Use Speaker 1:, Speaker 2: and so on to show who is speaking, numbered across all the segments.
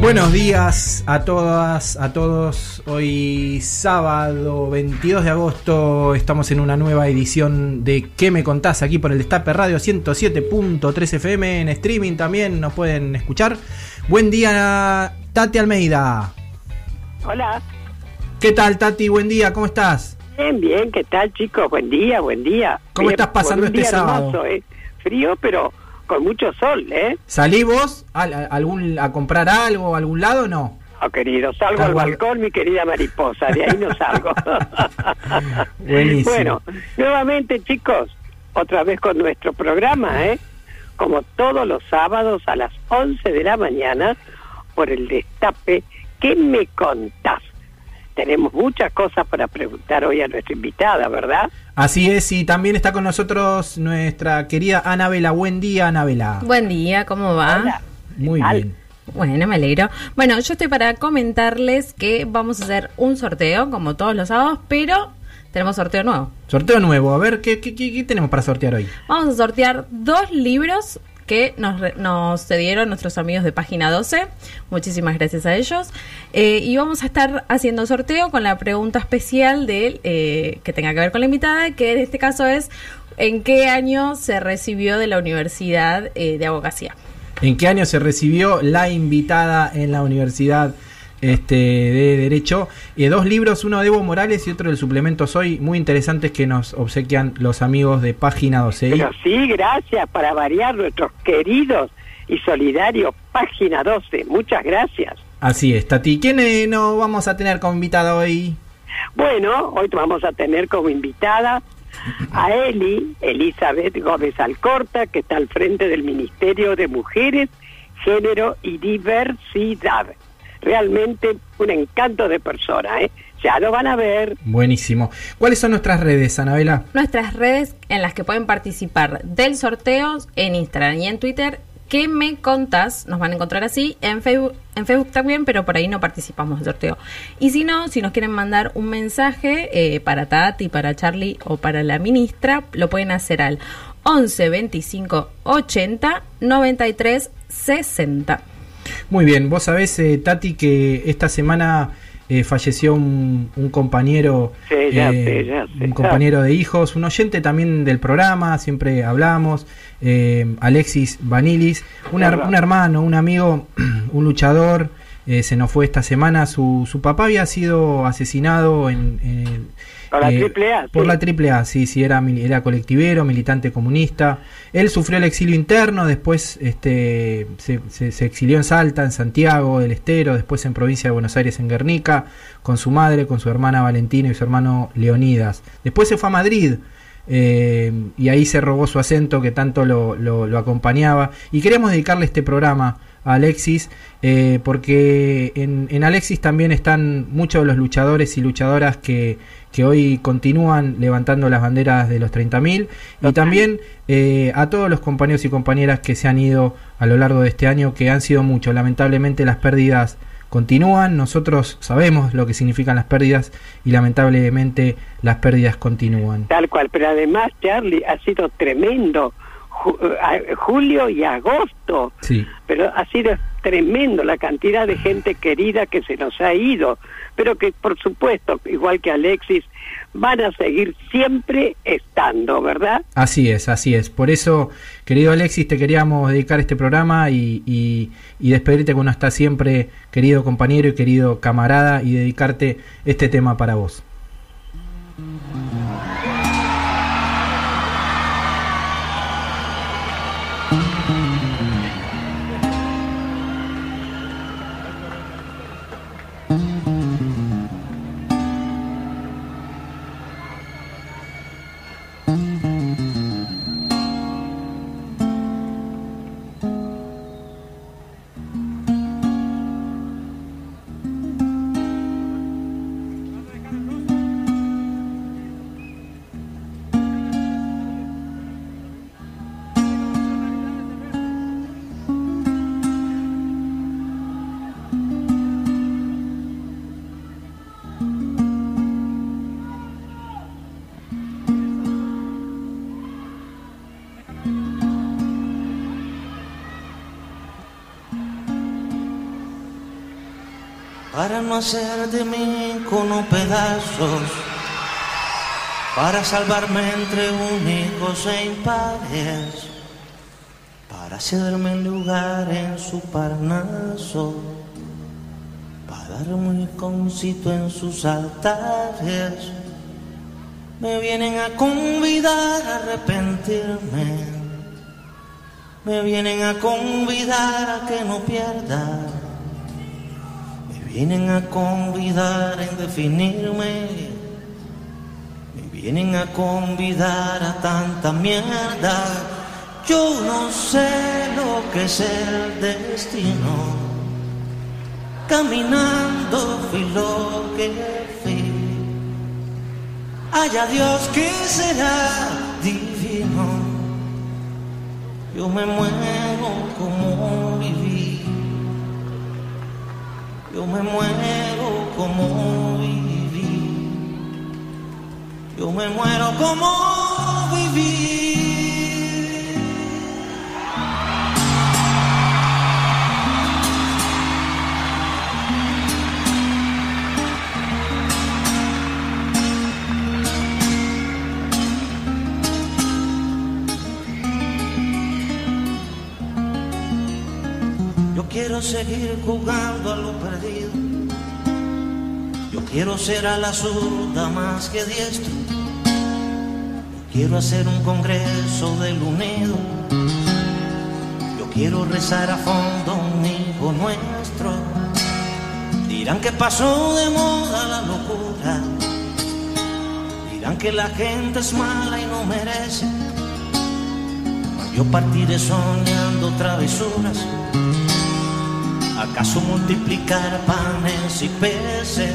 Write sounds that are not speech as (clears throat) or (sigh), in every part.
Speaker 1: Buenos días a todas, a todos. Hoy sábado 22 de agosto estamos en una nueva edición de ¿Qué me contás? Aquí por el Destape Radio 107.3 FM en streaming también nos pueden escuchar. Buen día Tati Almeida.
Speaker 2: Hola.
Speaker 1: ¿Qué tal Tati? Buen día, ¿cómo estás?
Speaker 2: Bien, bien, ¿qué tal chicos? Buen día, buen día.
Speaker 1: ¿Cómo
Speaker 2: Bien,
Speaker 1: estás pasando este
Speaker 2: día
Speaker 1: sábado?
Speaker 2: hermoso, ¿eh? Frío, pero con mucho sol, ¿eh?
Speaker 1: ¿Salí vos a, a- algún, a comprar algo a algún lado o no?
Speaker 2: Oh, querido, salgo al balcón, mi querida mariposa, de ahí no salgo. (laughs)
Speaker 1: Buenísimo.
Speaker 2: Bueno, nuevamente chicos, otra vez con nuestro programa, ¿eh? Como todos los sábados a las 11 de la mañana, por el destape, ¿qué me contás? Tenemos muchas cosas para preguntar hoy a nuestra invitada, ¿verdad?
Speaker 1: Así es, y también está con nosotros nuestra querida Anabela. Buen día, Anabela.
Speaker 3: Buen día, ¿cómo va?
Speaker 2: Hola.
Speaker 1: Muy bien.
Speaker 3: Bueno, me alegro. Bueno, yo estoy para comentarles que vamos a hacer un sorteo, como todos los sábados, pero tenemos sorteo nuevo.
Speaker 1: Sorteo nuevo, a ver, ¿qué, qué, qué- qué tenemos para sortear hoy?
Speaker 3: Vamos a sortear dos libros que nos, nos cedieron nuestros amigos de Página 12. Muchísimas gracias a ellos. Eh, y vamos a estar haciendo sorteo con la pregunta especial de, eh, que tenga que ver con la invitada, que en este caso es ¿en qué año se recibió de la Universidad eh, de Abogacía?
Speaker 1: ¿En qué año se recibió la invitada en la Universidad este, de Derecho? Eh, dos libros, uno de Evo Morales y otro del suplemento Soy, muy interesantes que nos obsequian los amigos de Página 12. Y-
Speaker 2: Pero sí, gracias para variar nuestros queridos y solidarios Página 12. Muchas gracias.
Speaker 1: Así es, Tati. ¿Quién eh, nos vamos a tener como invitada hoy?
Speaker 2: Bueno, hoy vamos a tener como invitada a Eli, Elizabeth Gómez Alcorta, que está al frente del Ministerio de Mujeres, Género y Diversidad. Realmente un encanto de persona, ¿eh? Ya lo van a ver.
Speaker 1: Buenísimo. ¿Cuáles son nuestras redes, Anabela?
Speaker 3: nuestras redes en las que pueden participar del sorteo en Instagram y en Twitter. ¿Qué me contás? Nos van a encontrar así en Facebook, en Facebook también, pero por ahí no participamos del sorteo. Y si no, si nos quieren mandar un mensaje eh, para Tati, para Charlie o para la ministra, lo pueden hacer al 11 25 80 93 60.
Speaker 1: Muy bien, vos sabés, eh, Tati, que esta semana eh, falleció un, un compañero,
Speaker 2: Sí, ya
Speaker 1: eh,
Speaker 2: ya
Speaker 1: un compañero de hijos, un oyente también del programa, siempre hablamos, eh, Alexis Vanilis, un, her- un hermano, un amigo, (clears throat) un luchador, eh, se nos fue esta semana, su, su papá había sido asesinado en... en-
Speaker 2: Por la
Speaker 1: eh,
Speaker 2: triple A,
Speaker 1: Por
Speaker 2: sí.
Speaker 1: la triple A, sí, sí, era, era colectivero, militante comunista. Él sufrió el exilio interno, después este, se, se- se exilió en Salta, en Santiago del Estero, después en provincia de Buenos Aires, en Guernica, con su madre, con su hermana Valentina y su hermano Leonidas. Después se fue a Madrid. eh, y ahí se robó su acento que tanto lo, lo- lo acompañaba. Y queremos dedicarle este programa a Alexis, eh, porque en, en Alexis también están muchos de los luchadores y luchadoras que, que hoy continúan levantando las banderas de los 30.000 y también eh, a todos los compañeros y compañeras que se han ido a lo largo de este año, que han sido muchos. Lamentablemente las pérdidas continúan, nosotros sabemos lo que significan las pérdidas y lamentablemente las pérdidas continúan.
Speaker 2: Tal cual, pero además, Charlie, ha sido tremendo. Eh, julio y agosto.
Speaker 1: Sí.
Speaker 2: pero ha sido tremendo la cantidad de gente querida que se nos ha ido, pero que por supuesto, igual que Alexis, van a seguir siempre estando, ¿verdad?
Speaker 1: Así es, así es. Por eso, querido Alexis, te queríamos dedicar este programa y, y, despedirte con hasta siempre, querido compañero y querido camarada, y dedicarte este tema para vos.
Speaker 4: Salvarme entre únicos e impares, para hacerme lugar en su parnaso, para darme un concito en sus altares. Me vienen a convidar a arrepentirme, me vienen a convidar a que no pierda vienen a convidar en definirme, me vienen a convidar a tanta mierda. Yo no sé lo que es el destino. Caminando fui lo que fui. Haya Dios que será divino. Yo me muero como viví. Yo me muero como viví. Yo me muero como viví. quiero seguir jugando a lo perdido. Quiero ser a la zurda más que diestro. Yo quiero hacer un congreso del unido. Yo quiero rezar a fondo un hijo nuestro. Dirán que pasó de moda la locura. Dirán que la gente es mala y no merece. Yo partiré soñando travesuras ¿Acaso multiplicar panes y peces?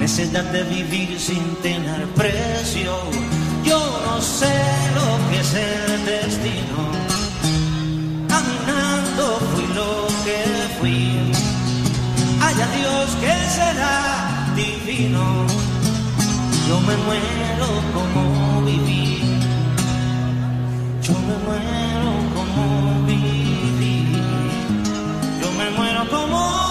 Speaker 4: necesidad de vivir sin tener precio. Yo no sé lo que es el destino. Caminando fui lo que fui. Haya Dios que será divino. Yo me muero como viví. Yo me muero como viví. Yo me muero como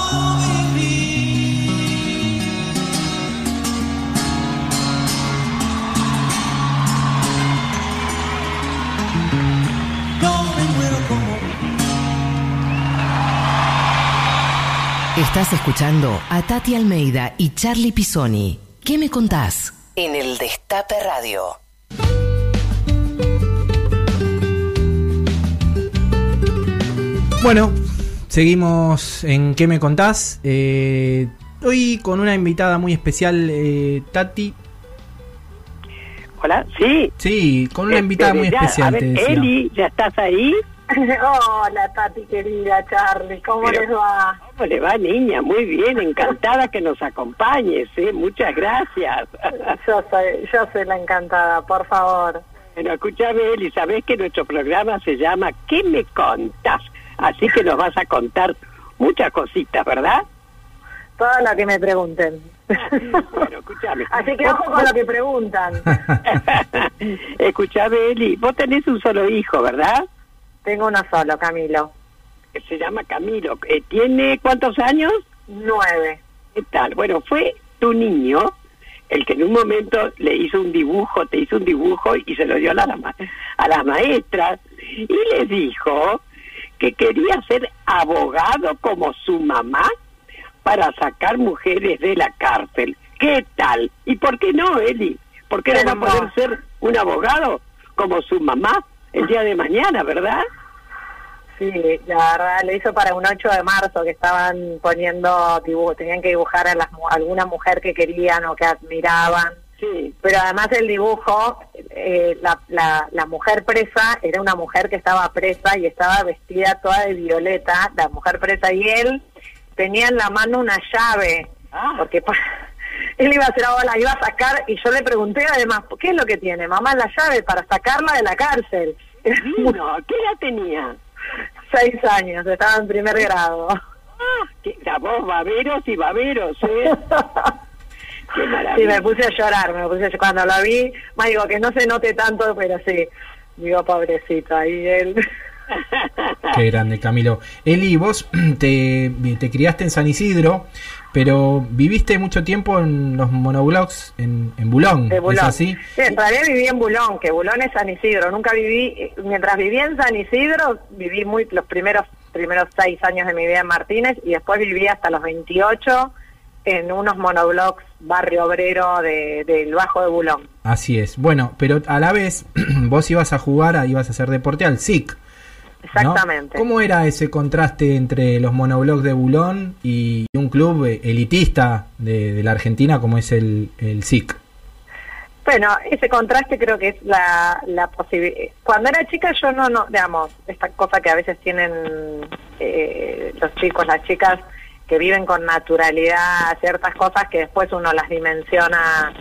Speaker 5: Estás escuchando a Tati Almeida y Charlie Pisoni. ¿Qué me contás? En el Destape Radio.
Speaker 1: Bueno, seguimos en ¿Qué me contás? Eh, hoy con una invitada muy especial, eh, Tati.
Speaker 2: Hola, sí.
Speaker 1: Sí, con una
Speaker 2: Eh,
Speaker 1: invitada muy
Speaker 2: ya,
Speaker 1: especial.
Speaker 2: A ver,
Speaker 1: te decía.
Speaker 2: Eli, ¿ya estás ahí? (laughs)
Speaker 6: Hola, Tati querida, Charlie, ¿cómo
Speaker 2: Pero-
Speaker 6: les va?
Speaker 2: ¿Cómo le va, niña? Muy bien, encantada que nos acompañes, ¿eh? Muchas gracias. (laughs)
Speaker 6: Yo soy, yo soy la encantada, por favor.
Speaker 2: Bueno, escúchame, Eli, sabés que nuestro programa se llama ¿Qué me contas? Así que nos vas a contar muchas cositas, ¿verdad?
Speaker 6: Todo lo que me pregunten.
Speaker 2: bueno, escúchame. (laughs)
Speaker 6: Así que ojo con lo que preguntan.
Speaker 2: escúchame, Eli, vos tenés un solo hijo, ¿verdad?
Speaker 6: Tengo uno solo, Camilo.
Speaker 2: Que se llama Camilo. Eh, ¿Tiene cuántos años?
Speaker 6: Nueve.
Speaker 2: ¿Qué tal? Bueno, fue tu niño el que en un momento le hizo un dibujo, te hizo un dibujo y se lo dio a, la, a las maestras y le dijo que quería ser abogado como su mamá para sacar mujeres de la cárcel. ¿Qué tal? ¿Y por qué no, Eli? ¿Por qué no va a poder ser un abogado como su mamá el día de mañana, verdad?
Speaker 6: Sí, la verdad, le hizo para un 8 de marzo que estaban poniendo dibujo, tenían que dibujar a, las, alguna mujer que querían o que admiraban.
Speaker 2: Sí.
Speaker 6: Pero además el dibujo, eh, la, la, la, mujer presa era una mujer que estaba presa y estaba vestida toda de violeta, la mujer presa, y él tenía en la mano una llave,
Speaker 2: ah.
Speaker 6: porque él iba a hacer ahora, la iba a sacar, y yo le pregunté además, ¿qué es lo que tiene? Mamá, la llave para sacarla de la cárcel. (laughs)
Speaker 2: No, ¿qué edad tenía?
Speaker 6: Seis años, estaba en primer grado.
Speaker 2: Ah, la voz baberos y baberos, ¿eh? (laughs) Qué maravilla.
Speaker 6: Sí, me puse a llorar, me puse a llorar. Cuando la vi, más digo que no se note tanto, pero sí, digo, pobrecito, ahí él.
Speaker 1: Qué grande, Camilo. Eli, vos (clears throat) te, te criaste en San Isidro, pero viviste mucho tiempo en los monoblogs en, en Bulón,
Speaker 6: De Bulón.
Speaker 1: ¿es así?
Speaker 6: Sí, en realidad viví en Bulón, que Bulón es San Isidro. Nunca viví, mientras viví en San Isidro, viví muy los primeros primeros seis años de mi vida en Martínez y después viví hasta los 28 en unos monoblogs barrio obrero de, del Bajo de Bulón.
Speaker 1: Así es. Bueno, pero a la vez (clears throat) vos ibas a jugar, ibas a hacer deporte al SIC. ¿No?
Speaker 6: Exactamente.
Speaker 1: ¿Cómo era ese contraste entre los monoblogs de Bulón y un club elitista de, de la Argentina como es el, el SIC?
Speaker 6: Bueno, ese contraste creo que es la, la posibilidad. Cuando era chica yo no, no, digamos, esta cosa que a veces tienen eh, los chicos, las chicas, que viven con naturalidad ciertas cosas que después uno las dimensiona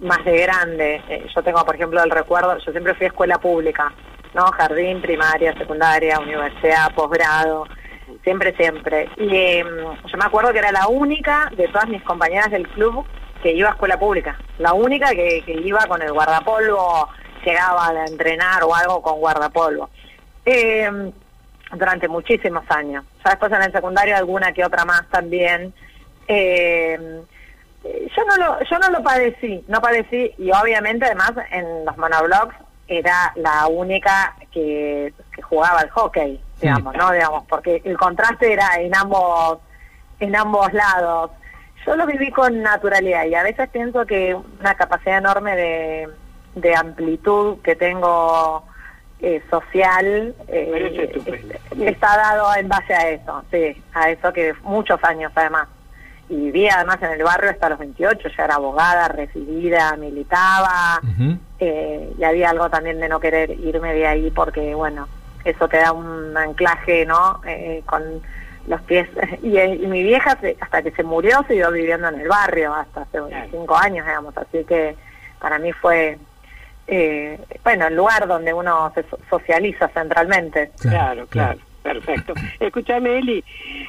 Speaker 6: más de grande. Eh, yo tengo, por ejemplo, el recuerdo, yo siempre fui a escuela pública, ¿no? Jardín, primaria, secundaria, universidad, posgrado, siempre, siempre. Y eh, yo me acuerdo que era la única de todas mis compañeras del club que iba a escuela pública. La única que, iba con el guardapolvo, llegaba a entrenar o algo con guardapolvo. Eh, durante muchísimos años. Ya después en el secundario alguna que otra más también. Eh, yo no lo yo no lo padecí, no padecí y obviamente además en los monoblogs era la única que, que jugaba al hockey, digamos, ¿no? Digamos, porque el contraste era en ambos en ambos lados. Yo lo viví con naturalidad y a veces pienso que una capacidad enorme de, de amplitud que tengo eh, social eh, está dado en base a eso, sí, a eso que muchos años además. Y vivía además en el barrio hasta los 28, ya era abogada, recibida, militaba. Eh, y había algo también de no querer irme de ahí porque, bueno, eso te da un anclaje, ¿no? Eh, con los pies. (laughs) Y, eh, y mi vieja, se- hasta que se murió, siguió viviendo en el barrio, hasta hace
Speaker 2: Claro.
Speaker 6: cinco años, digamos. Así que para mí fue, eh, bueno, el lugar donde uno se so- socializa centralmente.
Speaker 2: Claro, claro, perfecto. Escúchame, Eli,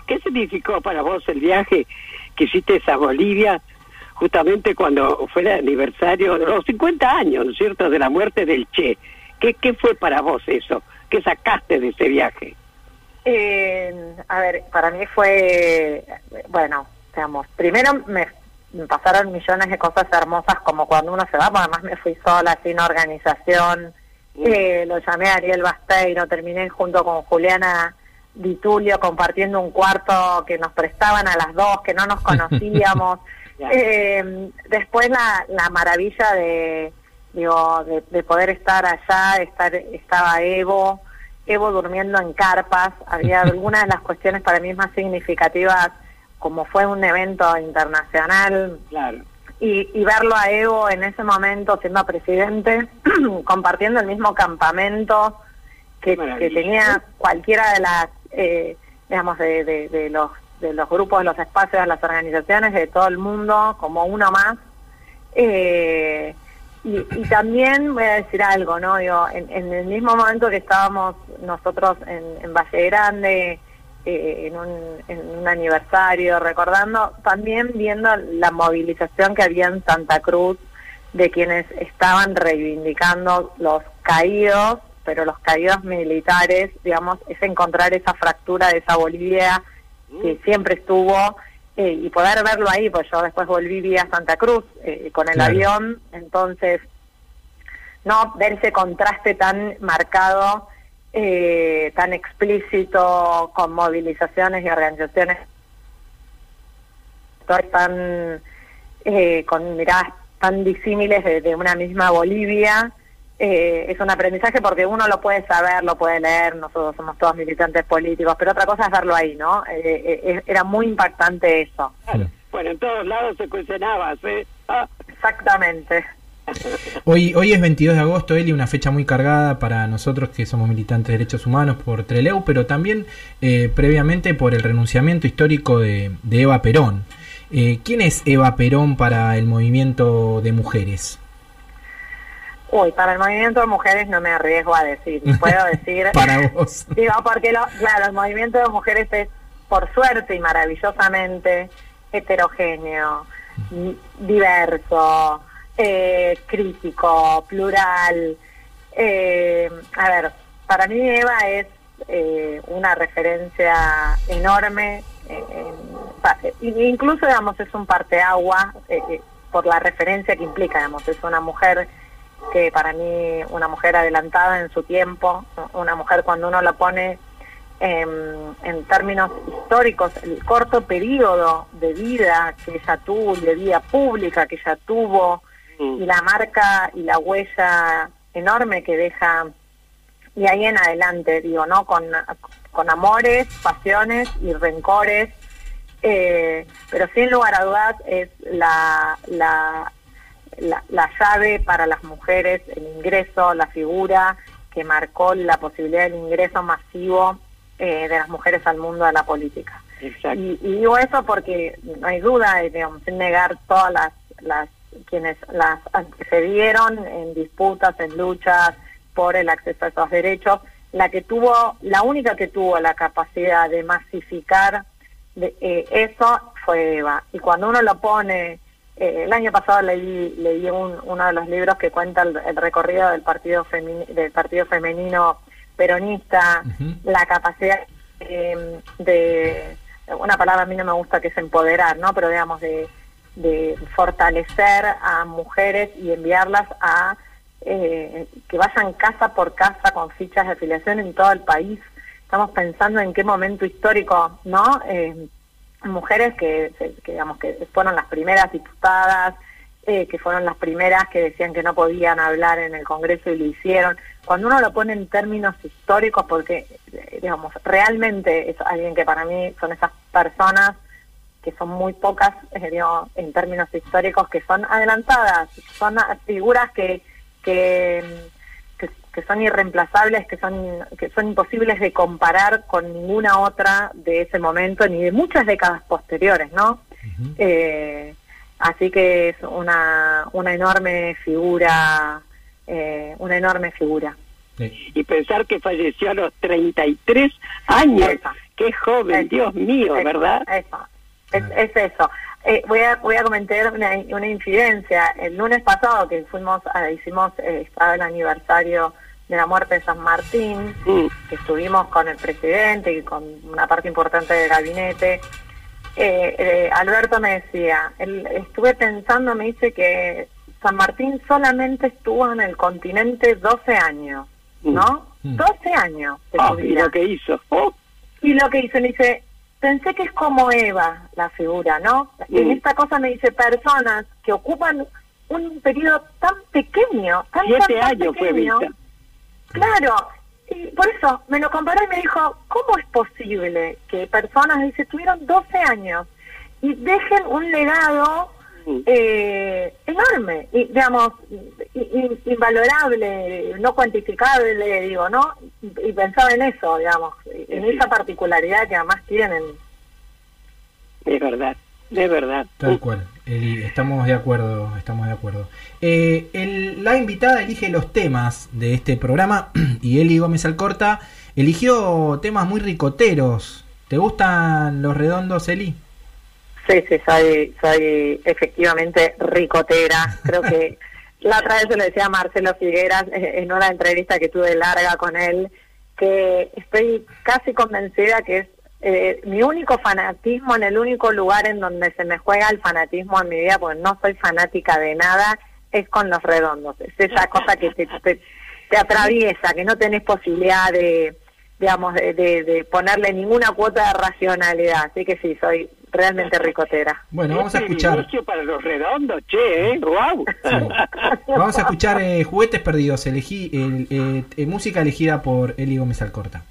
Speaker 2: ¿qué significó para vos el viaje que hiciste a Bolivia justamente cuando fue el aniversario de los 50 años, ¿no es cierto?, de la muerte del Che. ¿Qué, qué fue para vos eso? ¿Qué sacaste de ese viaje?
Speaker 6: Eh, a ver, para mí fue, bueno, digamos, primero me, me pasaron millones de cosas hermosas como cuando uno se va, porque además me fui sola, sin organización, eh, lo llamé a Ariel Basteiro, terminé junto con Juliana Di Tulio compartiendo un cuarto que nos prestaban a las dos, que no nos (laughs) conocíamos. Eh, después la, la maravilla de, digo, de, de poder estar allá, estar, estaba Evo, Evo durmiendo en carpas, había (laughs) algunas de las cuestiones para mí más significativas, como fue un evento internacional,
Speaker 2: Claro.
Speaker 6: y, y verlo a Evo en ese momento siendo presidente, (clears throat) compartiendo el mismo campamento que, tenía cualquiera de las, eh, digamos, de, de- de los de los grupos, de los espacios, de las organizaciones, de todo el mundo, como uno más. Eh, y, y también voy a decir algo, ¿no? Digo, en, en el mismo momento que estábamos nosotros en, en Valle Grande, eh, en, un, en un aniversario, recordando, también viendo la movilización que había en Santa Cruz de quienes estaban reivindicando los caídos, pero los caídos militares, digamos, es encontrar esa fractura de esa Bolivia que siempre estuvo eh, y poder verlo ahí, pues yo después volví vía Santa Cruz eh, con el
Speaker 1: Claro.
Speaker 6: avión, entonces no ver ese contraste tan marcado, eh, tan explícito con movilizaciones y organizaciones tan eh, con miradas tan disímiles de, de una misma Bolivia. Eh, es un aprendizaje porque uno lo puede saber, lo puede leer, nosotros somos todos militantes políticos, pero otra cosa es verlo ahí, ¿no? Eh, eh, eh, era muy impactante eso.
Speaker 1: Claro.
Speaker 2: Bueno, en todos lados se cuestionaba, ¿sí? Ah,
Speaker 6: Exactamente.
Speaker 1: Hoy, hoy es 22 de agosto, Eli, una fecha muy cargada para nosotros que somos militantes de derechos humanos por Treleu, pero también eh, previamente por el renunciamiento histórico de, de Eva Perón. Eh, ¿Quién es Eva Perón para el movimiento de mujeres?
Speaker 6: Uy, para el movimiento de mujeres no me arriesgo a decir. (laughs) Puedo decir.
Speaker 1: Para vos.
Speaker 6: Digo, porque, lo, claro, el movimiento de mujeres es, por suerte y maravillosamente, heterogéneo, di- diverso, eh, crítico, plural. Eh, a ver, para mí Eva es eh, una referencia enorme. eh, incluso, digamos, es un parteagua eh, por la referencia que implica, digamos, es una mujer que para mí una mujer adelantada en su tiempo, una mujer cuando uno lo pone en términos históricos, el corto periodo de vida que ella tuvo y de vida pública que ella tuvo y la marca y la huella enorme que deja y ahí en adelante, digo, ¿no? Con, con amores, pasiones y rencores, eh, pero sin lugar a dudas es la, la, la, la llave para las mujeres, el ingreso, la figura que marcó la posibilidad del ingreso masivo eh, de las mujeres al mundo de la política.
Speaker 2: exacto.
Speaker 6: Y, y digo eso porque no hay duda, digamos, sin negar todas las, las quienes las antecedieron en disputas, en luchas por el acceso a esos derechos, la que tuvo, la única que tuvo la capacidad de masificar de, eh, eso fue Eva. Y cuando uno lo pone, eh, el año pasado leí, leí un- uno de los libros que cuenta el, el recorrido del partido femini- del partido femenino peronista, la capacidad eh, de una palabra a mí no me gusta que es empoderar, ¿no? Pero digamos de, de fortalecer a mujeres y enviarlas a eh, que vayan casa por casa con fichas de afiliación en todo el país. Estamos pensando en qué momento histórico, ¿no? Eh, mujeres que, que, digamos que fueron las primeras diputadas, eh, que fueron las primeras que decían que no podían hablar en el Congreso y lo hicieron. Cuando uno lo pone en términos históricos, porque, eh, digamos, realmente es alguien que para mí son esas personas que son muy pocas, eh, digo, en términos históricos, que son adelantadas, son figuras que, que, que, son irreemplazables, que son, que son imposibles de comparar con ninguna otra de ese momento, ni de muchas décadas posteriores, ¿no? Eh, así que es una, una enorme figura, eh, una enorme figura.
Speaker 1: Sí.
Speaker 2: Y pensar que falleció a los 33 años. Qué joven,
Speaker 6: Eso.
Speaker 2: Dios mío,
Speaker 6: Eso,
Speaker 2: ¿verdad?
Speaker 6: Eso, es, es eso. Eh, voy, a, voy a comentar una, una incidencia. El lunes pasado que fuimos, a, hicimos, eh, estaba el aniversario de la muerte de San Martín,
Speaker 2: Mm.
Speaker 6: que estuvimos con el presidente y con una parte importante del gabinete. Eh, eh, Alberto me decía, él, estuve pensando, me dice que San Martín solamente estuvo en el continente 12 años, ¿no?
Speaker 1: Mm.
Speaker 6: 12 años de
Speaker 2: Ah,
Speaker 6: su
Speaker 2: y lo que hizo. Oh,
Speaker 6: Y lo que hizo, me dice, pensé que es como Eva la figura, ¿no? En
Speaker 2: Mm.
Speaker 6: esta cosa me dice, personas que ocupan un periodo tan pequeño, tan,
Speaker 2: siete
Speaker 6: tan
Speaker 2: años fue
Speaker 6: pequeño.
Speaker 2: vista.
Speaker 6: Claro, y por eso me lo comparó y me dijo, ¿cómo es posible que personas, dice, tuvieron 12 años y dejen un legado Eh, enorme, y, digamos, invalorable, no cuantificable, digo, ¿no? Y, y pensaba en eso, digamos, en
Speaker 2: Sí.
Speaker 6: esa particularidad que además tienen.
Speaker 2: Es verdad, de verdad.
Speaker 1: Tal cual.
Speaker 4: Eli, estamos de acuerdo, estamos de acuerdo. Eh, el- la invitada elige los temas de este programa (clears throat) y Eli Gómez Alcorta eligió temas muy ricoteros. ¿Te gustan los redondos, Eli?
Speaker 6: Sí, sí, soy, soy efectivamente ricotera. Creo que (laughs) la otra vez se lo decía a Marcelo Figueras eh, en una entrevista que tuve larga con él, que estoy casi convencida que es eh, mi único fanatismo en el único lugar en donde se me juega el fanatismo en mi vida, porque no soy fanática de nada, es con los redondos. Es esa cosa que te, te, te atraviesa, que no tenés posibilidad de digamos, de, de, de ponerle ninguna cuota de racionalidad. Así que sí, soy realmente ricotera.
Speaker 4: Bueno, vamos a
Speaker 2: Qué
Speaker 4: escuchar.
Speaker 2: para los redondos, che, ¿eh? ¡Wow!
Speaker 4: Vamos a escuchar eh, Juguetes Perdidos, elegí, el- eh, eh, música elegida por Eli Gómez Alcorta.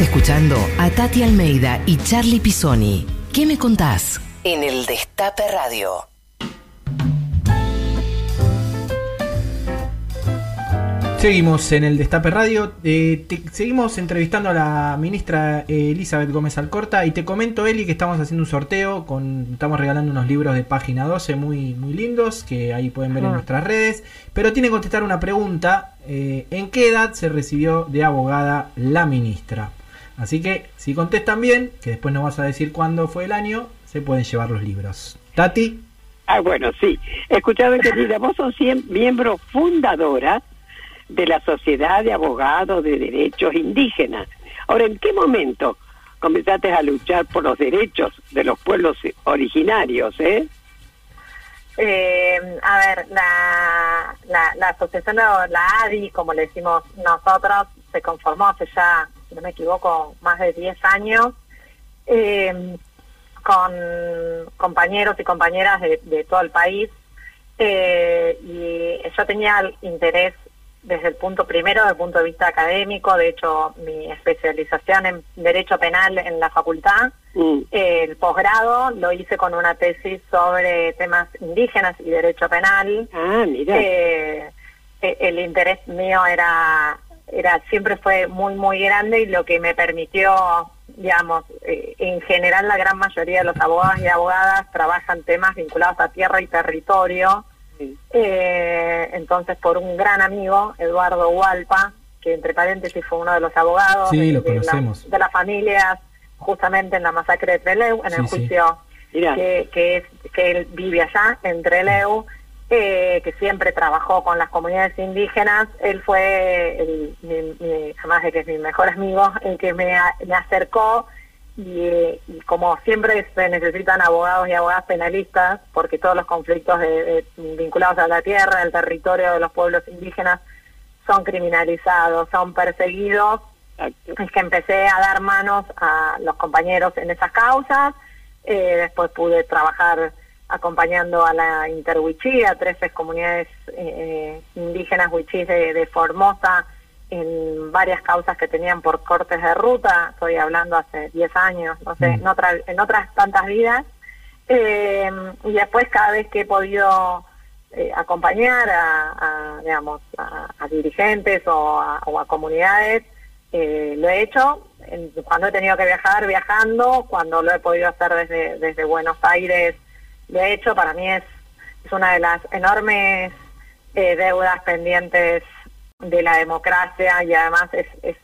Speaker 7: Estás
Speaker 5: escuchando a Tati Almeida y Charlie Pisoni. ¿Qué me contás? En el Destape Radio.
Speaker 4: Seguimos en el Destape Radio. eh, te- seguimos entrevistando a la ministra eh, Elizabeth Gómez Alcorta. Y te comento, Eli, que estamos haciendo un sorteo. Con, estamos regalando unos libros de página 12 muy, muy lindos. Que ahí pueden ver en nuestras redes. Pero tiene que contestar una pregunta: eh, ¿En qué edad se recibió de abogada la ministra? Así que, si contestan bien, que después nos vas a decir cuándo fue el año, se pueden llevar los libros. Tati.
Speaker 2: Ah, bueno, sí. Escuchado, (laughs) querida, vos sos miembro fundadora de la Sociedad de Abogados de Derechos Indígenas. Ahora, ¿en qué momento comenzaste a luchar por los derechos de los pueblos originarios, eh?
Speaker 6: Eh, a ver, la, la, la asociación, la ADI, como le decimos nosotros, se conformó hace ya, si no me equivoco, más de 10 años, eh, con compañeros y compañeras de, de todo el país. Eh, y yo tenía interés desde el punto primero, desde el punto de vista académico, de hecho mi especialización en Derecho Penal en la facultad,
Speaker 2: Mm.
Speaker 6: el posgrado lo hice con una tesis sobre temas indígenas y derecho penal.
Speaker 2: Ah, mira.
Speaker 6: Eh, eh, el interés mío era, era siempre fue muy, muy grande y lo que me permitió, digamos, eh, en general la gran mayoría de los abogados y abogadas trabajan temas vinculados a tierra y territorio.
Speaker 2: Sí.
Speaker 6: Eh, entonces, por un gran amigo, Eduardo Hualpa, que entre paréntesis fue uno de los abogados
Speaker 1: Sí,
Speaker 6: de,
Speaker 1: lo
Speaker 6: de la-
Speaker 1: conocemos.
Speaker 6: de las familias justamente en la masacre de Trelew, en
Speaker 1: Sí,
Speaker 6: el juicio que, que, es, que él vive allá, en Trelew, eh, que siempre trabajó con las comunidades indígenas. Él fue, el, mi, mi- además de que es mi mejor amigo, el que me, me acercó y, eh, y como siempre se necesitan abogados y abogadas penalistas, porque todos los conflictos de- de- vinculados a la tierra, el territorio de los pueblos indígenas son criminalizados, son perseguidos. Es que empecé a dar manos a los compañeros en esas causas, eh, después pude trabajar acompañando a la Interhuichí, a 13 comunidades eh, indígenas huichís de, de Formosa en varias causas que tenían por cortes de ruta, estoy hablando hace 10 años, no sé,
Speaker 1: Mm.
Speaker 6: en, otra, en otras tantas vidas. Eh, y después cada vez que he podido eh, acompañar a, a, digamos, a, a dirigentes o a, o a comunidades, eh, lo he hecho cuando he tenido que viajar, viajando, cuando lo he podido hacer desde, desde Buenos Aires, he hecho. Para mí es, es una de las enormes eh, deudas pendientes de la democracia y además es, es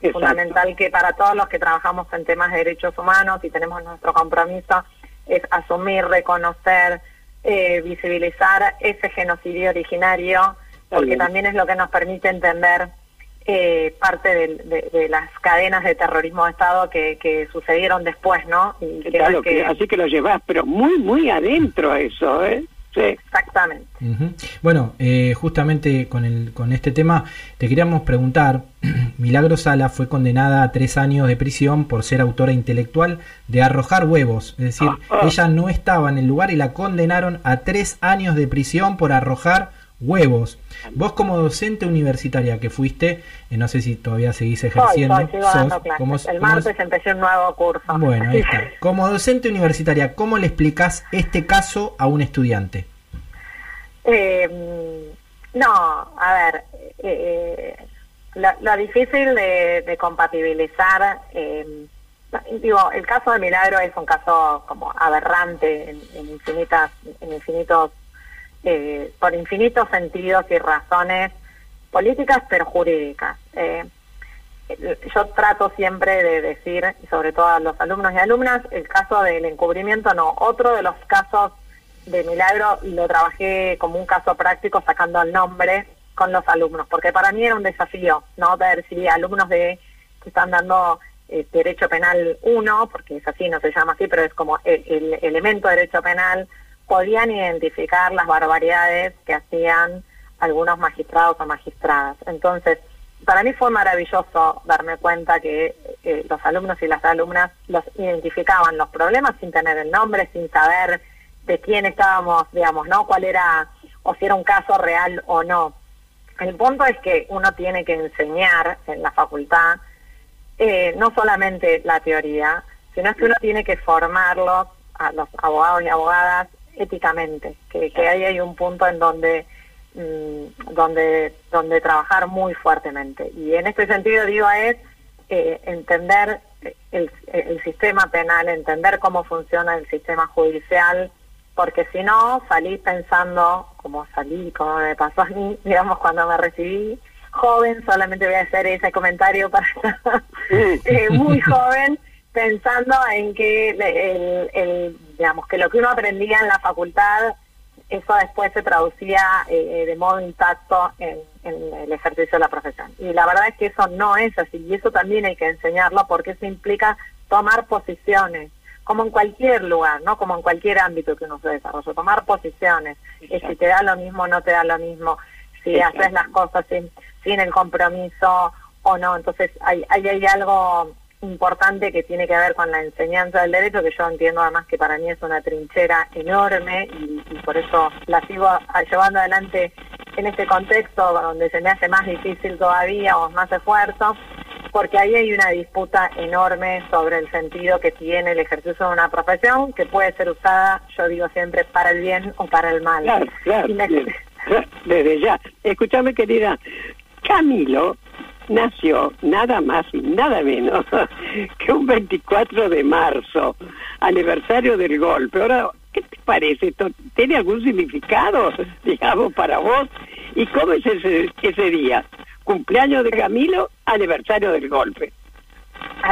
Speaker 2: Exacto.
Speaker 6: fundamental que para todos los que trabajamos en temas de derechos humanos y tenemos nuestro compromiso es asumir, reconocer, eh, visibilizar ese genocidio originario, porque también es lo que nos permite entender eh, parte del- de, de las cadenas de terrorismo de Estado que, que sucedieron después, ¿no? Y que no
Speaker 2: Claro,
Speaker 6: es
Speaker 2: que-
Speaker 6: que-
Speaker 2: así que lo llevas, pero muy, muy adentro eso, ¿eh? Sí.
Speaker 6: Exactamente.
Speaker 1: Bueno, eh, justamente con, el, con este tema te queríamos preguntar, (clears throat) Milagro Sala fue condenada a tres años de prisión por ser autora intelectual de arrojar huevos, es decir,
Speaker 2: Ah, ah.
Speaker 1: ella no estaba en el lugar y la condenaron a tres años de prisión por arrojar huevos. Vos como docente universitaria que fuiste, eh, no sé si todavía seguís ejerciendo,
Speaker 6: soy, sigo dando
Speaker 1: sos-
Speaker 6: clases.
Speaker 1: como-
Speaker 6: El
Speaker 1: como-
Speaker 6: martes empecé un nuevo curso.
Speaker 1: bueno, ahí está. (laughs) Como docente universitaria, ¿cómo le explicás este caso a un estudiante?
Speaker 6: Eh, no, a ver, eh, lo, lo difícil de, de compatibilizar, eh, digo, el caso de Milagro es un caso como aberrante en, en infinitas, en infinitos, eh, por infinitos sentidos y razones políticas, pero jurídicas. Eh, yo trato siempre de decir, sobre todo a los alumnos y alumnas, el caso del encubrimiento no. Otro de los casos de Milagro lo trabajé como un caso práctico sacando el nombre con los alumnos, porque para mí era un desafío, ¿no? Ver si alumnos de que están dando eh, Derecho Penal 1, porque es así, no se llama así, pero es como el, el elemento de Derecho Penal, podían identificar las barbaridades que hacían algunos magistrados o magistradas. Entonces, para mí fue maravilloso darme cuenta que eh, los alumnos y las alumnas los identificaban los problemas sin tener el nombre, sin saber de quién estábamos, digamos, ¿no? Cuál era, o si era un caso real o no. El punto es que uno tiene que enseñar en la facultad eh, no solamente la teoría, sino es que uno tiene que formarlos a los abogados y abogadas éticamente, que, que ahí hay un punto en donde mm, donde donde trabajar muy fuertemente. Y en este sentido digo es eh, entender el, el sistema penal, entender cómo funciona el sistema judicial, porque si no salí pensando, como salí, como me pasó a mí, (laughs) digamos, cuando me recibí joven, solamente voy a hacer ese comentario para (laughs) eh, muy joven, pensando en que el, el, digamos que lo que uno aprendía en la facultad, eso después se traducía eh, de modo intacto en, en el ejercicio de la profesión. Y la verdad es que eso no es así, y eso también hay que enseñarlo porque eso implica tomar posiciones, como en cualquier lugar, ¿no? Como en cualquier ámbito que uno se desarrolla, tomar posiciones, y si te da lo mismo no te da lo mismo, si haces las cosas sin, sin el compromiso o no. Entonces, hay, hay, hay algo importante que tiene que ver con la enseñanza del derecho, que yo entiendo además que para mí es una trinchera enorme y, por eso la sigo llevando adelante en este contexto donde se me hace más difícil todavía o más esfuerzo, porque ahí hay una disputa enorme sobre el sentido que tiene el ejercicio de una profesión que puede ser usada, yo digo siempre, para el bien o para el mal.
Speaker 2: Claro, claro. Desde ya. Escúchame, querida. Camilo nació nada más y nada menos (laughs) que un 24 de marzo, aniversario del golpe. Ahora, ¿qué te parece esto? ¿Tiene algún significado, (laughs) digamos, para vos? ¿Y cómo es ese, ese día? Cumpleaños de Camilo, aniversario del golpe.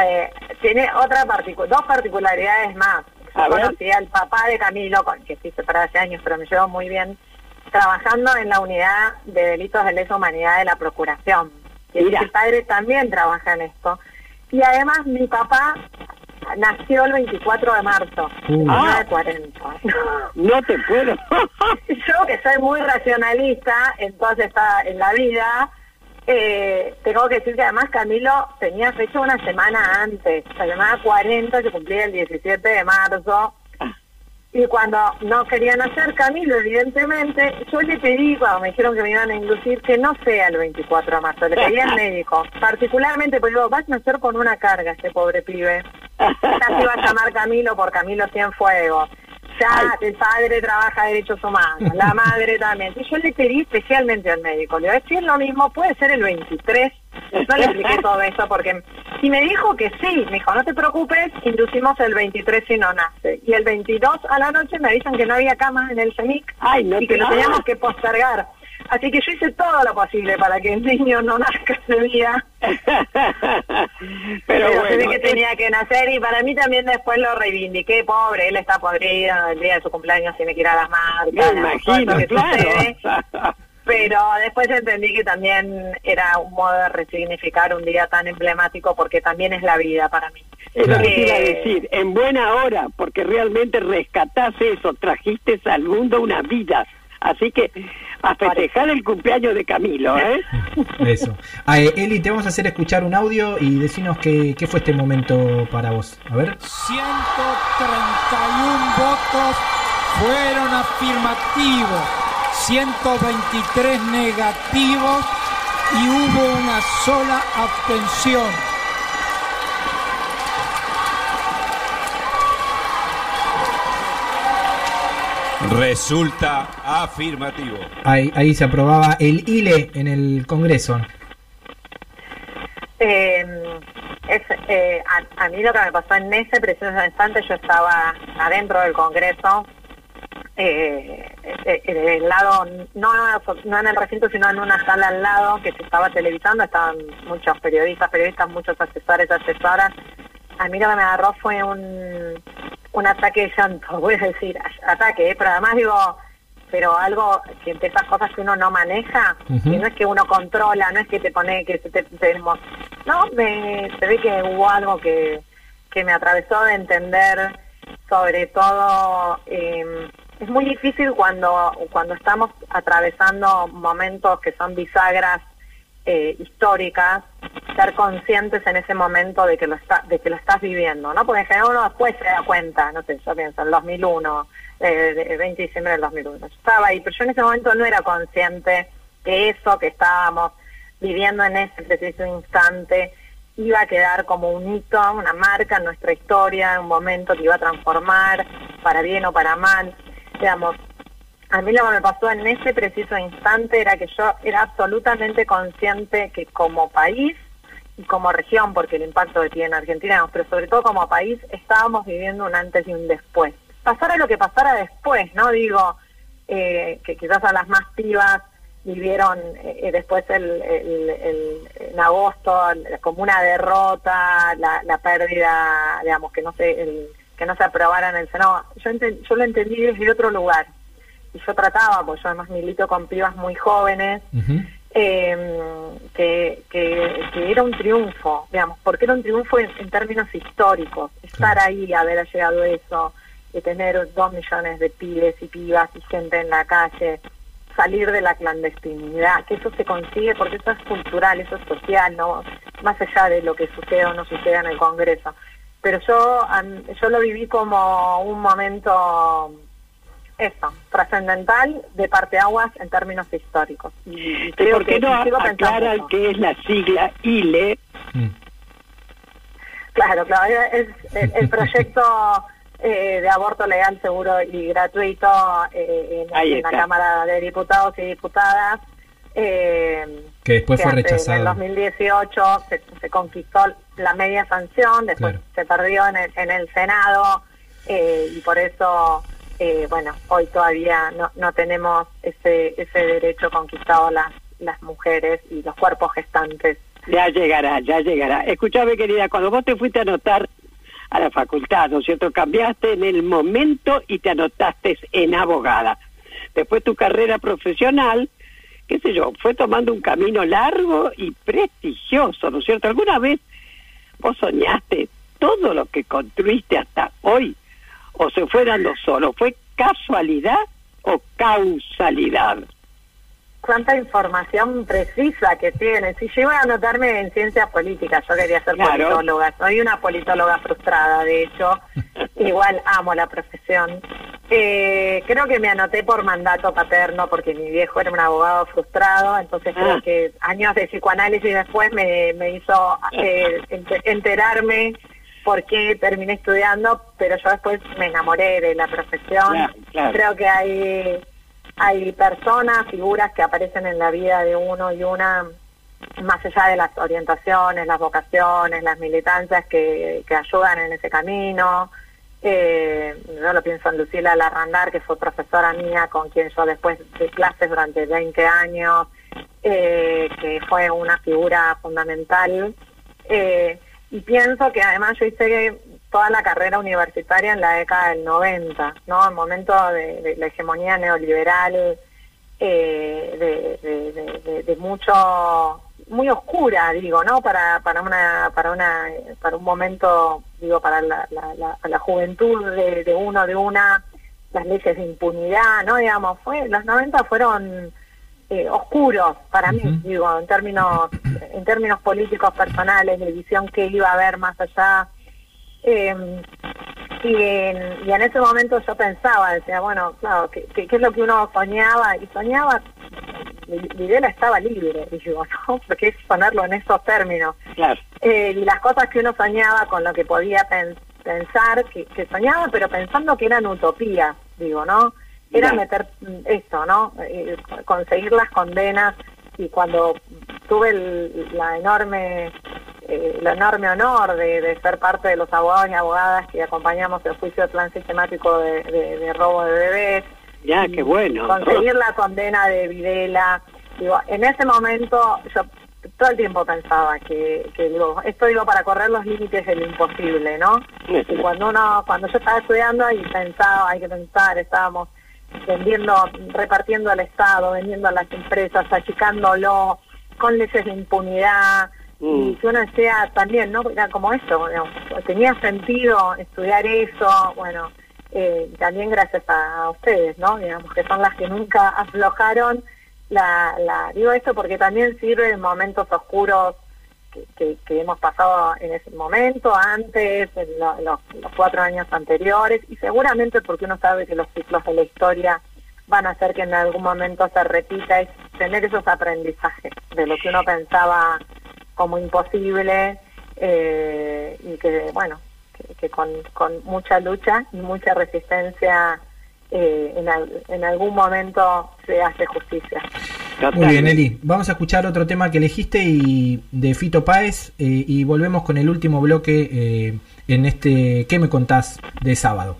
Speaker 6: Eh, tiene otra dos particularidades más. conocí al papá de Camilo, con, que existe para hace años, pero me llevo muy bien, trabajando en la unidad de delitos de lesa humanidad de la Procuración y mi padre también trabaja en esto. Y además mi papá nació el 24 de marzo, uh. de 40. (laughs)
Speaker 2: No te puedo. (laughs)
Speaker 6: Yo que soy muy racionalista, entonces está en la vida, eh, tengo que decir que además Camilo tenía fecha una semana antes, la semana 40 se cumplía el 17 de marzo, y cuando no querían hacer Camilo, evidentemente, yo le pedí, cuando me dijeron que me iban a inducir, que no sea el 24 de marzo, le pedí al (laughs) médico, particularmente, pues digo, vas a nacer con una carga este pobre pibe. Casi va a llamar Camilo por Camilo Cienfuegos. Ya el padre trabaja derechos humanos, la (laughs) madre también. Y yo le pedí especialmente al médico, le voy a decir lo mismo, puede ser el 23 yo le expliqué todo eso porque y me dijo que sí, me dijo, no te preocupes, inducimos el 23 si no nace. Y el 22 a la noche me avisan que no había cama en el CEMIC y que lo teníamos que postergar. Así que yo hice todo lo posible para que el niño no nazca ese día. (laughs) Pero, bueno, que tenía que nacer y para mí también después lo reivindiqué, pobre, él está podrido el día de su cumpleaños tiene que ir a las marcas.
Speaker 2: Me imagino, claro. (laughs)
Speaker 6: pero después entendí que también era un modo de resignificar un día tan emblemático porque también es la vida para mí.
Speaker 2: Es lo que iba a decir, en buena hora, porque realmente rescatás eso, trajiste al mundo una vida. Así que a festejar el cumpleaños de Camilo, ¿eh? (laughs)
Speaker 1: Eso. Ah, eh, Eli, te vamos a hacer escuchar un audio y decinos qué, qué fue este momento para vos. A ver.
Speaker 8: 131 votos fueron afirmativos 123 negativos y hubo una sola abstención.
Speaker 9: Resulta afirmativo.
Speaker 1: Ahí, ahí se aprobaba el ILE en el Congreso.
Speaker 6: Eh, eh, a, a, mí lo que me pasó en ese preciso instante, yo estaba adentro del Congreso eh, eh, en el lado, no, no en el recinto, sino en una sala al lado que se estaba televisando, estaban muchos periodistas, periodistas, muchos asesores, asesoras. A mí lo que me agarró fue un, un ataque de llanto, (laughs) voy a decir, ataque, ¿eh? pero además digo, pero algo que de esas cosas que uno no maneja, y no es que uno controla, no es que te pone, que te, tenemos, no, me, se ve que hubo algo que, que me atravesó de entender sobre todo eh, es muy difícil cuando, cuando estamos atravesando momentos que son bisagras eh, históricas, ser conscientes en ese momento de que lo está, de que lo estás viviendo, ¿no? Porque en general uno después se da cuenta, no sé, yo pienso, en 2001, eh, el 20 de diciembre del 2001, yo estaba ahí, pero yo en ese momento no era consciente que eso que estábamos viviendo en ese preciso instante iba a quedar como un hito, una marca en nuestra historia, un momento que iba a transformar para bien o para mal digamos, a mí lo que me pasó en ese preciso instante era que yo era absolutamente consciente que como país y como región, porque el impacto que tiene en Argentina, pero sobre todo como país, estábamos viviendo un antes y un después. Pasara lo que pasara después, ¿no? Digo, eh, que quizás a las más pibas vivieron eh, después el, en agosto como una derrota, la, pérdida, digamos, que no sé, el, que no se aprobara el Senado. Yo, yo lo entendí desde otro lugar. Y yo trataba, pues yo además milito con pibas muy jóvenes, eh, que, que, que era un triunfo, digamos, porque era un triunfo en, en términos históricos, estar ahí, haber llegado eso, de tener dos millones de pibes y pibas y gente en la calle, salir de la clandestinidad, que eso se consigue porque eso es cultural, eso es social, no más allá de lo que sucede o no suceda en el Congreso. Pero yo, yo lo viví como un momento, eso, trascendental de parteaguas en términos históricos. Y, y
Speaker 2: ¿Y
Speaker 6: creo
Speaker 2: ¿Por qué
Speaker 6: que
Speaker 2: no qué es la sigla ILE?
Speaker 1: Mm.
Speaker 6: Claro, claro, es el, el (laughs) proyecto eh, de aborto legal, seguro y gratuito eh, en,
Speaker 2: Ahí
Speaker 6: en la. Cámara de Diputados y Diputadas. eh,
Speaker 1: Que después
Speaker 6: que
Speaker 1: fue
Speaker 6: hace- En el
Speaker 1: rechazado.
Speaker 6: 2018 se, se conquistó la media sanción, después
Speaker 1: Claro.
Speaker 6: se perdió en el, en el Senado eh, y por eso, eh, bueno, hoy todavía no, no tenemos ese, ese derecho conquistado las, las mujeres y los cuerpos gestantes.
Speaker 2: Ya llegará, ya llegará. Escúchame, querida, cuando vos te fuiste a anotar a la facultad, ¿no es cierto? Cambiaste en el momento y te anotaste en abogada. Después tu carrera profesional, qué sé yo, fue tomando un camino largo y prestigioso, ¿no es cierto? ¿Alguna vez vos soñaste todo lo que construiste hasta hoy? ¿O se fue dando solo? ¿Fue casualidad o causalidad?
Speaker 6: cuánta información precisa que tiene. Si yo iba a anotarme en ciencias políticas, yo quería ser
Speaker 2: Claro.
Speaker 6: politóloga. Soy una politóloga frustrada, de hecho. (laughs) Igual amo la profesión. Eh, creo que me anoté por mandato paterno, porque mi viejo era un abogado frustrado, entonces
Speaker 2: Ah.
Speaker 6: creo que años de psicoanálisis después me, me hizo eh, (laughs) ente- enterarme por qué terminé estudiando, pero yo después me enamoré de la profesión.
Speaker 2: Claro, claro.
Speaker 6: Creo que hay hay personas, figuras que aparecen en la vida de uno y una, más allá de las orientaciones, las vocaciones, las militancias que, que ayudan en ese camino. Eh, yo lo pienso en Lucila Larrandar, que fue profesora mía, con quien yo después de clases durante 20 años, eh, que fue una figura fundamental. Eh, y pienso que además yo hice toda la carrera universitaria en la década del 90, ¿no? El momento de, la hegemonía neoliberal, eh, de, mucho, muy oscura, digo, ¿no? Para, para una, para una, para un momento, digo, para la, la, la- la juventud de, de uno, de una, las leyes de impunidad, ¿no? Digamos, fue, los 90 fueron eh, oscuros para mí,
Speaker 1: Ujú.
Speaker 6: digo, en términos, en términos políticos personales, de visión que iba a haber más allá. Eh, y, en, y en ese momento yo pensaba, decía, bueno, claro, ¿qué, qué, qué es lo que uno soñaba? Y soñaba, Vi- Videla estaba libre, digo, (laughs) ¿no? Porque es ponerlo en esos términos.
Speaker 2: Claro.
Speaker 6: Eh, y las cosas que uno soñaba con lo que podía pen- pensar, que, que soñaba, pero pensando que eran utopías, digo, ¿no? Era meter mm, esto, ¿no? Eh, conseguir las condenas y cuando tuve el, la enorme eh, el enorme honor de, de ser parte de los abogados y abogadas que acompañamos el juicio de plan sistemático de, de- de robo de bebés
Speaker 2: Ya, qué bueno.
Speaker 6: conseguir la condena de Videla. Digo, en ese momento yo todo el tiempo pensaba que, que digo, esto digo para correr los límites de lo imposible, ¿no? Y cuando uno, cuando yo estaba estudiando y pensaba, hay que pensar, estábamos vendiendo, repartiendo al Estado, vendiendo a las empresas, achicándolo, con leyes de impunidad,
Speaker 2: Mm.
Speaker 6: y que uno decía también, ¿no? Era como esto, digamos, tenía sentido estudiar eso, bueno, eh, también gracias a, a ustedes, ¿no? Digamos que son las que nunca aflojaron. La, la, digo esto porque también sirve en momentos oscuros que, que, hemos pasado en ese momento, antes, en lo- los, los cuatro años anteriores, y seguramente porque uno sabe que los ciclos de la historia van a hacer que en algún momento se repita, es tener esos aprendizajes de lo que uno pensaba como imposible eh, y que, bueno, que, con mucha lucha y mucha resistencia eh, en, al- en algún momento se hace justicia.
Speaker 1: Muy bien, Eli. Vamos a escuchar otro tema que elegiste y de Fito Páez eh, y volvemos con el último bloque eh, en este ¿Qué me contás de sábado?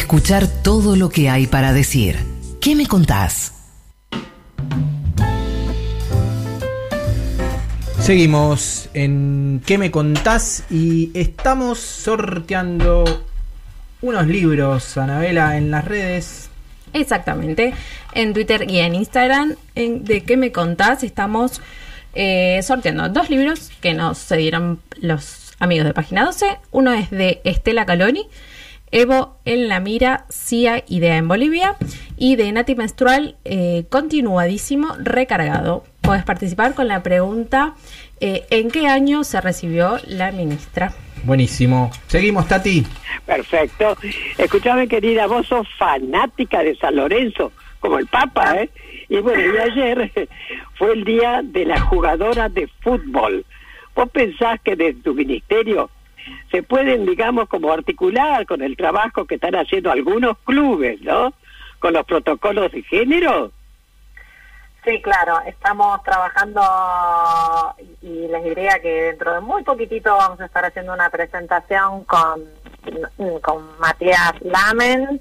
Speaker 5: Escuchar todo lo que hay para decir. ¿Qué me contás?
Speaker 1: Seguimos en ¿Qué me contás? Y estamos sorteando unos libros, Anabela, en las redes.
Speaker 3: Exactamente. En Twitter y en Instagram, en ¿De qué me contás? Estamos eh, sorteando dos libros que nos cedieron los amigos de Página 12. Uno es de Estela Caloni, Evo en la mira, CIA Idea en Bolivia. Y de Nati Menstrual, eh, continuadísimo, recargado. Puedes participar con la pregunta eh, ¿en qué año se recibió la ministra?
Speaker 1: Buenísimo. Seguimos, Tati.
Speaker 2: Perfecto. Escúchame, querida, vos sos fanática de San Lorenzo, como el Papa, ¿eh? Y bueno, y ayer (laughs) fue el día de la jugadora de fútbol. ¿Vos pensás que desde tu ministerio se pueden, digamos, como articular con el trabajo que están haciendo algunos clubes, ¿no? Con los protocolos de género.
Speaker 6: Sí, claro, estamos trabajando y les diría que dentro de muy poquitito vamos a estar haciendo una presentación con, con Matías Lamen,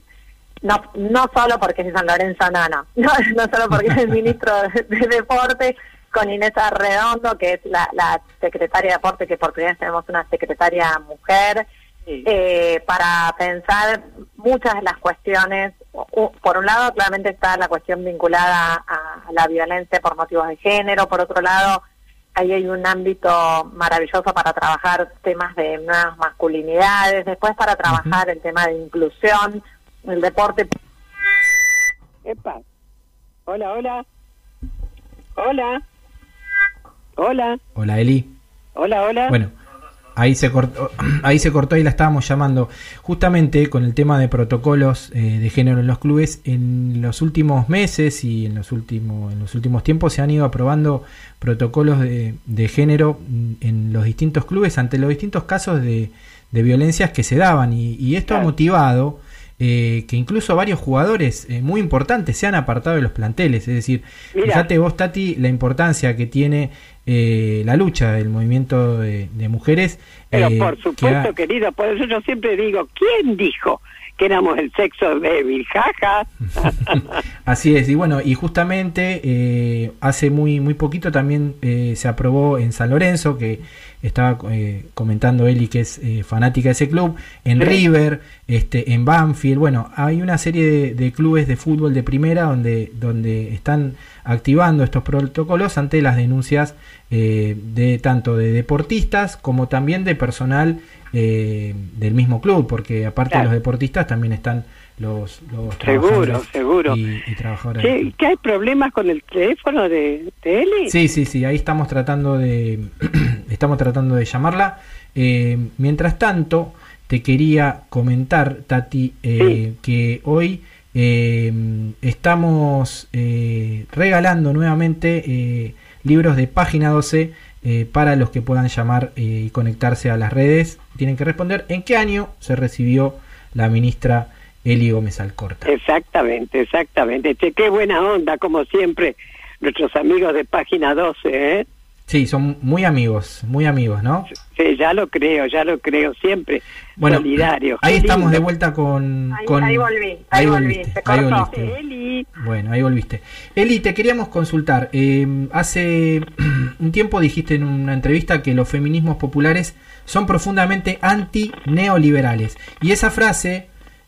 Speaker 6: no, no solo porque es San Lorenzo, no, no, (laughs) no, no solo porque es el ministro de, de Deporte, con Inés Arredondo, que es la, la secretaria de Deporte, que por primera vez tenemos una secretaria mujer, eh, para pensar muchas de las cuestiones. Por un lado, claramente está la cuestión vinculada a la violencia por motivos de género. Por otro lado, ahí hay un ámbito maravilloso para trabajar temas de nuevas masculinidades. Después, para trabajar el tema de inclusión, el deporte.
Speaker 2: Epa. Hola, hola. Hola. Hola.
Speaker 1: Hola, Eli.
Speaker 2: Hola, hola.
Speaker 1: Bueno, ahí se cortó, (clears throat) ahí se cortó y la estábamos llamando. Justamente con el tema de protocolos eh, de género en los clubes, en los últimos meses y en los últimos, en los últimos tiempos se han ido aprobando protocolos de, de género en los distintos clubes ante los distintos casos de, de violencias que se daban. Y, y esto ha motivado eh, que incluso varios jugadores eh, muy importantes se han apartado de los planteles. Es decir,
Speaker 2: Mira.
Speaker 1: fíjate vos, Tati, la importancia que tiene eh, la lucha del movimiento de, de mujeres.
Speaker 2: Pero
Speaker 1: eh,
Speaker 2: por
Speaker 1: que
Speaker 2: supuesto,
Speaker 1: ha-
Speaker 2: querido, por eso yo siempre digo, ¿quién dijo que éramos el sexo débil? Jaja. (laughs)
Speaker 1: Así es, y bueno, y justamente eh, hace muy muy poquito también eh, se aprobó en San Lorenzo que estaba eh, comentando Eli que es eh, fanática de ese club, en River, este, en Banfield, bueno, hay una serie de, de clubes de fútbol de primera donde, donde están activando estos protocolos ante las denuncias eh, de tanto de deportistas como también de personal eh, del mismo club, porque aparte
Speaker 2: Claro.
Speaker 1: de los deportistas también están los, los
Speaker 2: Seguro,
Speaker 1: trabajadores
Speaker 2: seguro.
Speaker 1: y, y trabajadoras.
Speaker 2: Che, ¿Que hay problemas con el teléfono de, de Eli?
Speaker 1: Sí, sí, sí, ahí estamos tratando de (clears throat) estamos tratando de llamarla. Eh, mientras tanto, te quería comentar, Tati, eh, que hoy eh, estamos regalando nuevamente libros de página 12 eh, para los que puedan llamar eh, y conectarse a las redes. Tienen que responder en qué año se recibió la ministra Eli Gómez Alcorta.
Speaker 2: Exactamente, exactamente. Che, qué buena onda, como siempre, nuestros amigos de Página 12, ¿eh?
Speaker 1: Sí, son muy amigos, muy amigos, ¿no?
Speaker 2: Sí, ya lo creo, ya lo creo, siempre
Speaker 1: Bueno,
Speaker 2: solidario.
Speaker 1: ahí
Speaker 2: Qué
Speaker 1: estamos de vuelta con...
Speaker 6: Ahí-
Speaker 1: con-
Speaker 6: ahí volví, ahí volví,
Speaker 1: volviste,
Speaker 6: se
Speaker 1: ahí
Speaker 6: cortó.
Speaker 1: volviste.
Speaker 2: Eli,
Speaker 1: Bueno, ahí volviste. Eli, te queríamos consultar. eh, hace (clears throat) un tiempo dijiste en una entrevista que los feminismos populares son profundamente anti-neoliberales. Y esa frase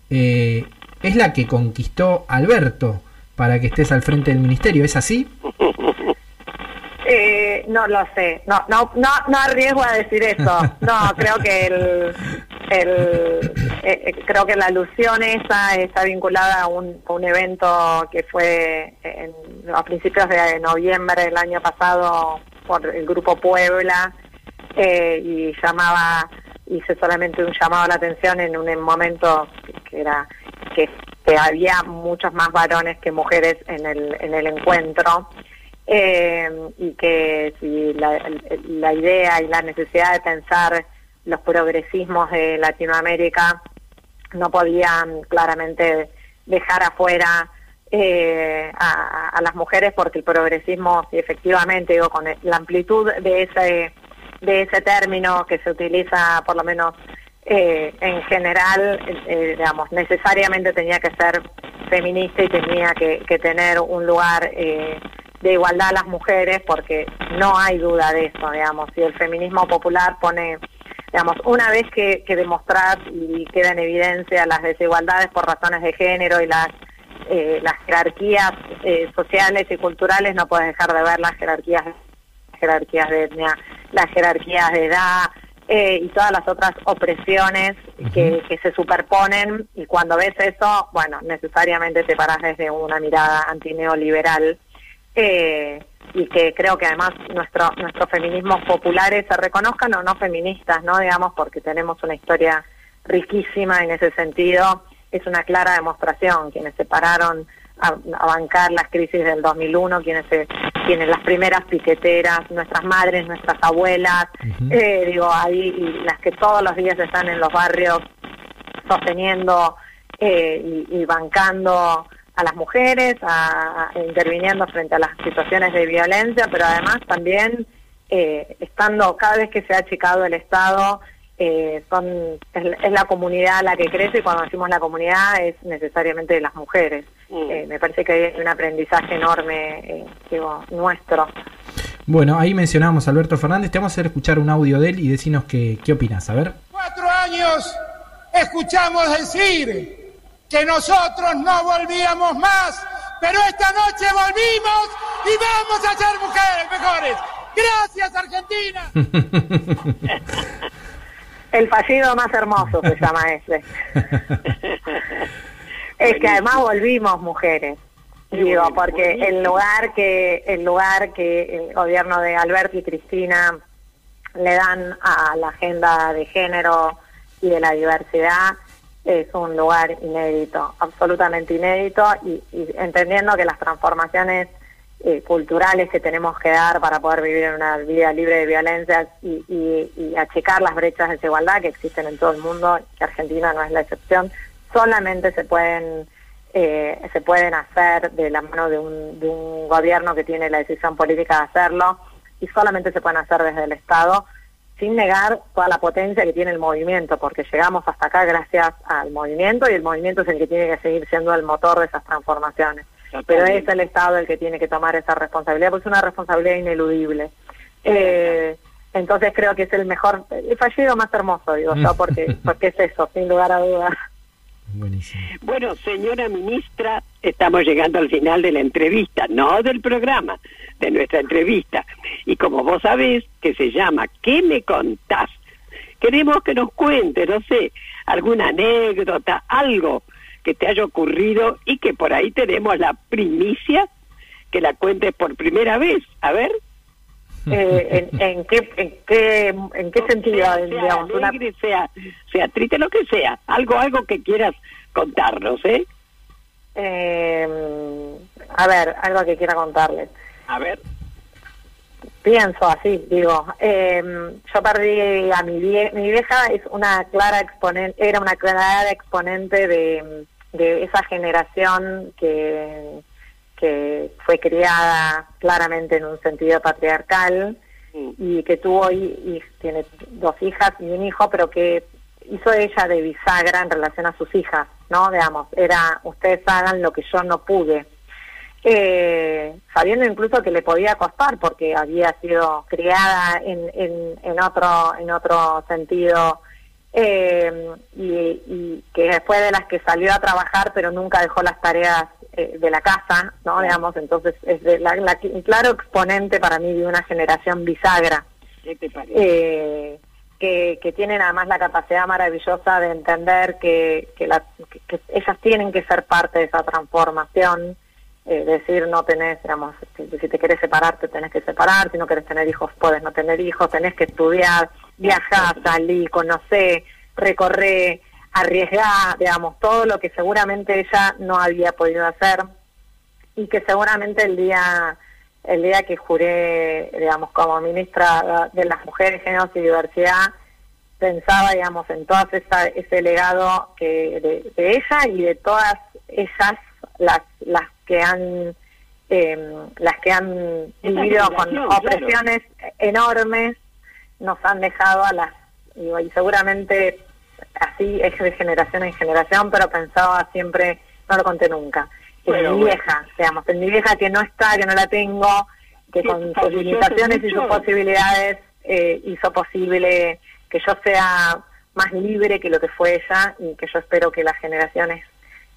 Speaker 1: eh, es la que conquistó Alberto para que estés al frente del ministerio. ¿Es así? (laughs)
Speaker 6: Eh, no lo sé, no, no, no, no arriesgo a decir eso. No, creo que el, eh, eh, creo que la alusión esa está vinculada a un, evento que fue a principios de noviembre del año pasado por el grupo Puebla eh, y llamaba hice solamente un llamado a la atención en un momento que, era que había muchos más varones que mujeres en el en el encuentro eh, y que si la, la idea y la necesidad de pensar los progresismos de Latinoamérica no podían claramente dejar afuera eh, a, las mujeres porque el progresismo, sí, efectivamente, digo, con la amplitud de ese de ese término que se utiliza, por lo menos eh, en general, eh, digamos, necesariamente tenía que ser feminista y tenía que, que tener un lugar eh, de igualdad a las mujeres, porque no hay duda de eso, digamos, si el feminismo popular pone, digamos, una vez que, que demostrar y queda en evidencia las desigualdades por razones de género y las eh, las jerarquías eh, sociales y culturales, no puedes dejar de ver las jerarquías jerarquías de etnia, las jerarquías de edad eh, y todas las otras opresiones que, que se superponen. Y cuando ves eso, bueno, necesariamente te paras desde una mirada antineoliberal eh, y que creo que además nuestro, nuestros feminismos populares se reconozcan o no feministas, ¿no? Digamos, porque tenemos una historia riquísima en ese sentido, es una clara demostración, quienes se pararon a, a bancar las crisis del 2001, quienes se, quienes las primeras piqueteras, nuestras madres, nuestras abuelas, eh, digo, ahí y las que todos los días están en los barrios sosteniendo eh, y, y bancando a las mujeres, a, a- interviniendo frente a las situaciones de violencia, pero además también eh, estando cada vez que se ha achicado el Estado, eh, son es, es la comunidad la que crece y cuando decimos la comunidad es necesariamente de las mujeres.
Speaker 2: Mm.
Speaker 6: Eh, me parece que hay un aprendizaje enorme eh, digo, nuestro.
Speaker 1: Bueno, ahí mencionábamos a Alberto Fernández. Te vamos a hacer escuchar un audio de él y decinos qué, qué opinas. A ver.
Speaker 8: Cuatro años escuchamos decir que nosotros no volvíamos más, pero esta noche volvimos y vamos a ser mujeres mejores. Gracias, Argentina. (laughs)
Speaker 6: El fallido más hermoso se llama ese. (laughs) es que además volvimos mujeres. Digo, porque el lugar que el lugar que el gobierno de Alberto y Cristina le dan a la agenda de género y de la diversidad es un lugar inédito, absolutamente inédito y, y entendiendo que las transformaciones eh, culturales que tenemos que dar para poder vivir en una vida libre de violencias y, y, y achicar las brechas de desigualdad que existen en todo el mundo, que Argentina no es la excepción, solamente se pueden eh, se pueden hacer de la mano de un, de un gobierno que tiene la decisión política de hacerlo y solamente se pueden hacer desde el Estado sin negar toda la potencia que tiene el movimiento, porque llegamos hasta acá gracias al movimiento y el movimiento es el que tiene que seguir siendo el motor de esas transformaciones. Pero es el Estado el que tiene que tomar esa responsabilidad, porque es una responsabilidad ineludible. Eh, Entonces creo que es el mejor, el fallido más hermoso, digo yo, (laughs) porque, porque es eso, sin lugar a dudas.
Speaker 1: Buenísimo.
Speaker 2: Bueno, señora ministra, estamos llegando al final de la entrevista, no del programa, de nuestra entrevista. Y como vos sabés, que se llama ¿Qué me contás? Queremos que nos cuente, no sé, alguna anécdota, algo que te haya ocurrido y que por ahí tenemos la primicia que la cuentes por primera vez. A ver.
Speaker 6: Eh, en, en qué, en qué, en qué sentido,
Speaker 2: sea,
Speaker 6: digamos,
Speaker 2: sea
Speaker 6: una,
Speaker 2: alegre, sea, sea triste, lo que sea. Algo, algo que quieras contarnos, ¿eh?
Speaker 6: eh, a ver, algo que quiera contarles.
Speaker 2: A ver.
Speaker 6: Pienso así, digo, eh, yo perdí a mi vieja, mi vieja es una clara exponente, era una clara exponente de, de esa generación que, que fue criada claramente en un sentido patriarcal
Speaker 2: Mm.
Speaker 6: y que tuvo y, y tiene dos hijas y un hijo, pero que hizo ella de bisagra en relación a sus hijas, ¿no? Digamos, era ustedes hagan lo que yo no pude. Eh, sabiendo incluso que le podía costar porque había sido criada en, en, en otro en otro sentido eh, y, y que después de las que salió a trabajar pero nunca dejó las tareas eh, de la casa, ¿no? Digamos, entonces es de la, la- un claro exponente para mí de una generación bisagra
Speaker 2: ¿Qué te parece?
Speaker 6: eh, que, que tienen además la capacidad maravillosa de entender que, que, la- que- ellas tienen que ser parte de esa transformación, eh, decir no tenés, digamos, si, te querés separar, te tenés que separar, si no querés tener hijos, puedes no tener hijos, tenés que estudiar, viajar, salir, conocer, recorrer, arriesgar, digamos, todo lo que seguramente ella no había podido hacer y que seguramente el día el día que juré, digamos, como ministra de las Mujeres, Géneros y Diversidad, pensaba, digamos, en todo ese legado que de, de ella y de todas ellas, las las que han eh, las que han vivido con
Speaker 2: claro.
Speaker 6: opresiones enormes, nos han dejado a las digo, y seguramente así es de generación en generación, pero pensaba siempre, no lo conté nunca, en
Speaker 2: Bueno,
Speaker 6: mi
Speaker 2: bueno.
Speaker 6: vieja, digamos, en mi vieja que no está, que no la tengo, que con sus limitaciones y sus posibilidades eh, hizo posible que yo sea más libre que lo que fue ella y que yo espero que las generaciones,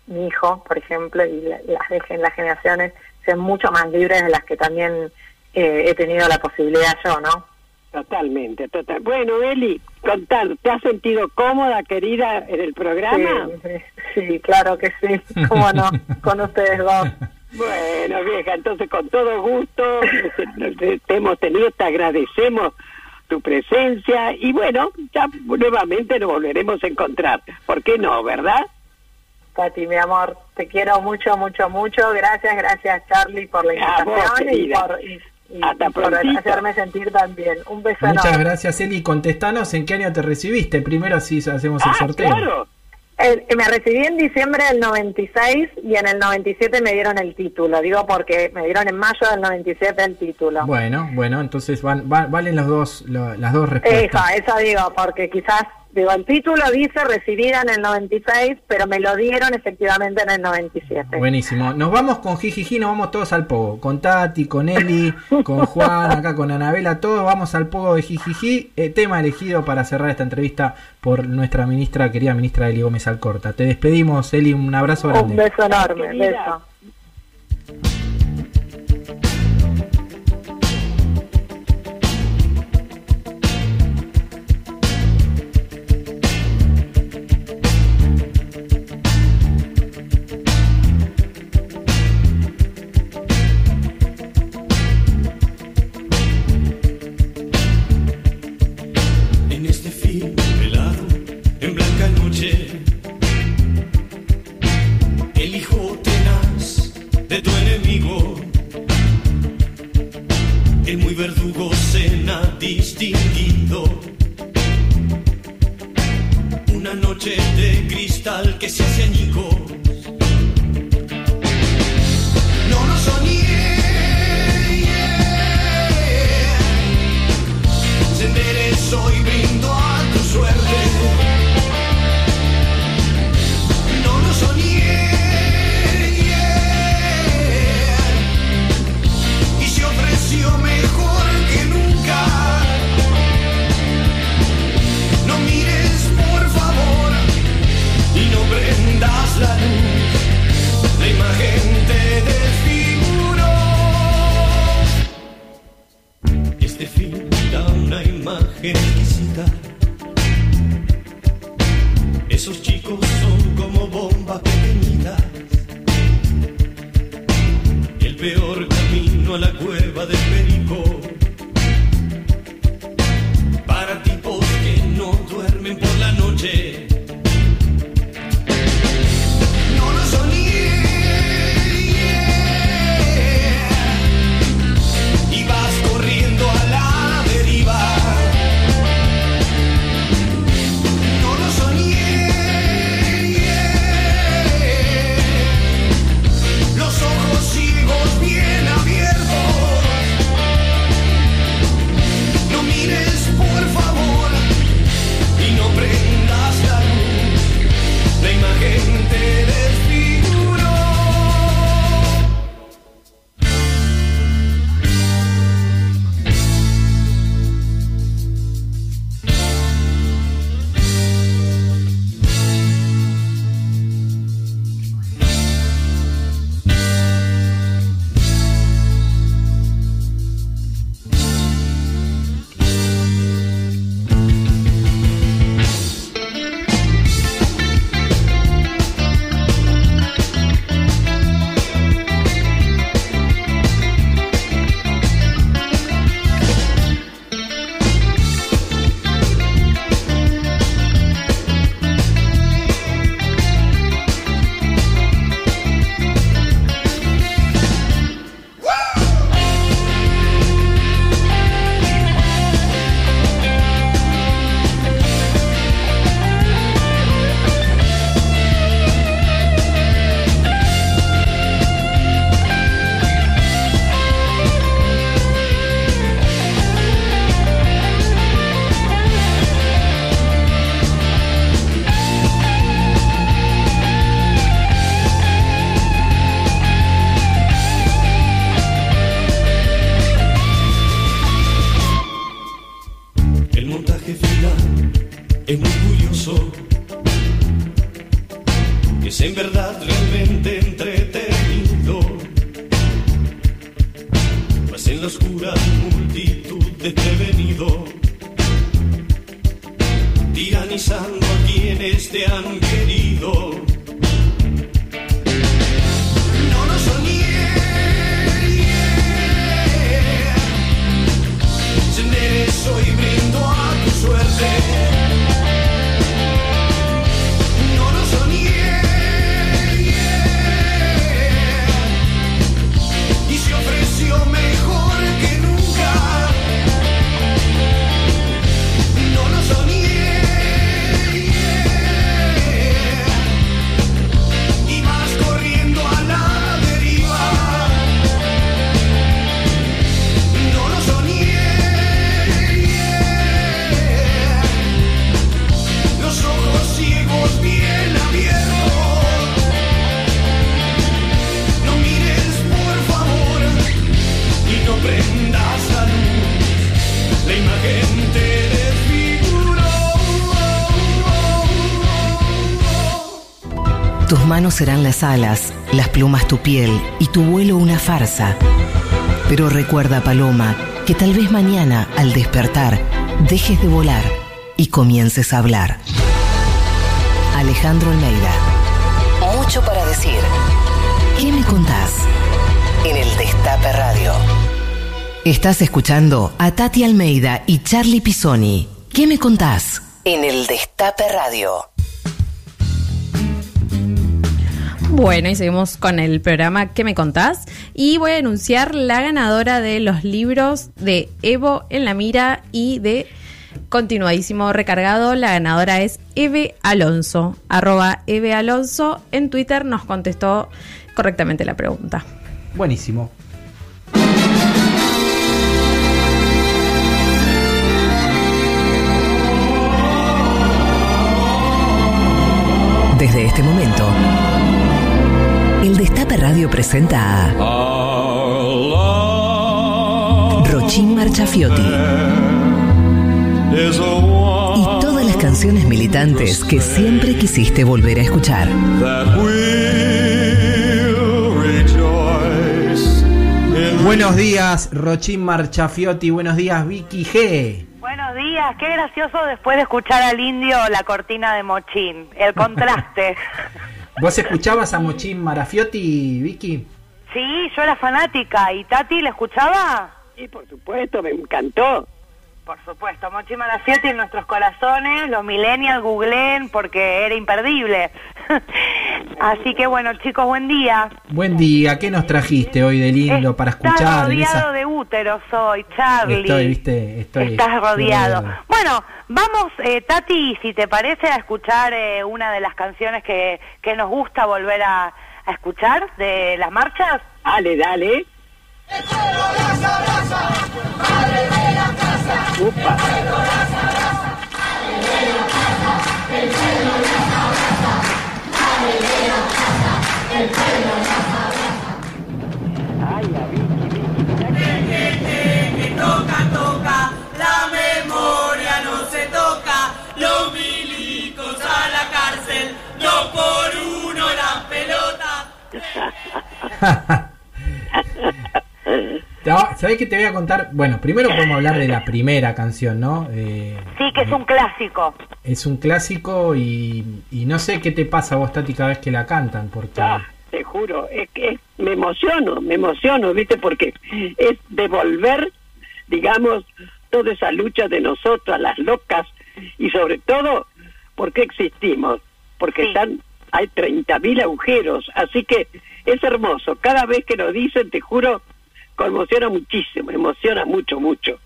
Speaker 6: mi hijo, por ejemplo, y la- las dejen las generaciones, sean mucho más libres de las que también eh, he tenido la posibilidad yo, ¿no?
Speaker 2: Totalmente, total. Bueno, Eli, contar, ¿te has sentido cómoda, querida, en el programa?
Speaker 6: Sí, sí, claro que sí, cómo no, con ustedes dos.
Speaker 2: Bueno, vieja, entonces con todo gusto te, hemos tenido, te agradecemos tu presencia y bueno, ya nuevamente nos volveremos a encontrar. ¿Por qué no, verdad?
Speaker 6: Pati, mi amor, te quiero mucho, mucho, mucho. Gracias, gracias Charlie por la
Speaker 2: vos,
Speaker 6: invitación y por, y-
Speaker 2: Hasta
Speaker 6: por hacerme sentir tan bien. Un beso
Speaker 1: Muchas
Speaker 6: enorme.
Speaker 1: gracias, Eli. Contestanos en qué año te recibiste. Primero así hacemos el
Speaker 2: Ah,
Speaker 1: sorteo.
Speaker 2: claro.
Speaker 6: Eh, me recibí en diciembre del 96 y en el 97 me dieron el título. Digo porque me dieron en mayo del 97 el título.
Speaker 1: Bueno, bueno, entonces van, va- valen los dos, lo- las dos respuestas.
Speaker 6: Esa, esa digo, porque quizás, digo, el título dice recibida en el 96, pero me lo dieron efectivamente en el 97.
Speaker 1: Buenísimo. Nos vamos con Jijiji, nos vamos todos al pogo. Con Tati, con Eli, con (laughs) Juan, acá con Anabela, todos vamos al pogo de Jijiji. Eh, tema elegido para cerrar esta entrevista por nuestra ministra, querida ministra Eli Gómez Alcorta. Te despedimos, Eli, un abrazo
Speaker 6: Un
Speaker 1: grande.
Speaker 6: beso enorme, beso.
Speaker 5: Serán las alas, las plumas tu piel y tu vuelo una farsa. Pero recuerda, Paloma, que tal vez mañana, al despertar, dejes de volar y comiences a hablar. Alejandro Almeida. Mucho para decir. ¿Qué me contás? En el Destape Radio. Estás escuchando a Tati Almeida y Charlie Pisoni. ¿Qué me contás? En el Destape Radio.
Speaker 3: Bueno, y seguimos con el programa ¿Qué me contás? Y voy a anunciar la ganadora de los libros de Evo en la mira y de Continuadísimo Recargado. La ganadora es Eve Alonso. Arroba Eve Alonso. En Twitter nos contestó correctamente la pregunta.
Speaker 1: Buenísimo.
Speaker 5: Desde este momento, presenta a Rochín Marchafiotti y todas las canciones militantes que siempre quisiste volver a escuchar.
Speaker 1: Buenos días, Rochín Marchafiotti. Buenos días, Vicky G.
Speaker 6: Buenos días, qué gracioso después de escuchar al indio la cortina de Mochín, el contraste. (laughs)
Speaker 1: ¿Vos escuchabas a Mochín Marafiotti, Vicky?
Speaker 10: Sí, yo era fanática. ¿Y Tati la escuchaba?
Speaker 2: Sí, por supuesto, me encantó.
Speaker 10: Por supuesto, Mochi Malacietti en nuestros corazones, los millennials googleen porque era imperdible. (laughs) Así que bueno, chicos, buen día.
Speaker 1: Buen día, ¿qué nos trajiste hoy de lindo para escuchar?
Speaker 10: rodeado
Speaker 1: esa-
Speaker 10: de úteros hoy, Charlie.
Speaker 1: Estoy, viste, estoy.
Speaker 10: Estás rodeado. Bueno, vamos, eh, Tati, si te parece, a escuchar eh, una de las canciones que, que nos gusta volver a, a escuchar de las marchas.
Speaker 2: Dale, dale. Upa. Ay, a Vicky, Vicky, mirá que-
Speaker 9: Toca, toca, la memoria no se toca. Los milicos a la cárcel, dos por uno las pelotas.
Speaker 1: ¿Sabés qué te voy a contar? Bueno, primero podemos hablar de la primera canción, ¿no? Eh,
Speaker 10: Sí, que es un clásico.
Speaker 1: es un clásico y, y no sé qué te pasa a vos, Tati, cada vez que la cantan, porque...
Speaker 2: Ah, te juro, es que me emociono, me emociono, ¿viste? Porque es devolver, digamos, toda esa lucha de nosotras, las locas, y sobre todo, ¿por qué existimos? Porque
Speaker 10: Sí.
Speaker 2: están, hay 30.000 agujeros, así que es hermoso. Cada vez que lo dicen, te juro, conmociona muchísimo, emociona mucho, mucho.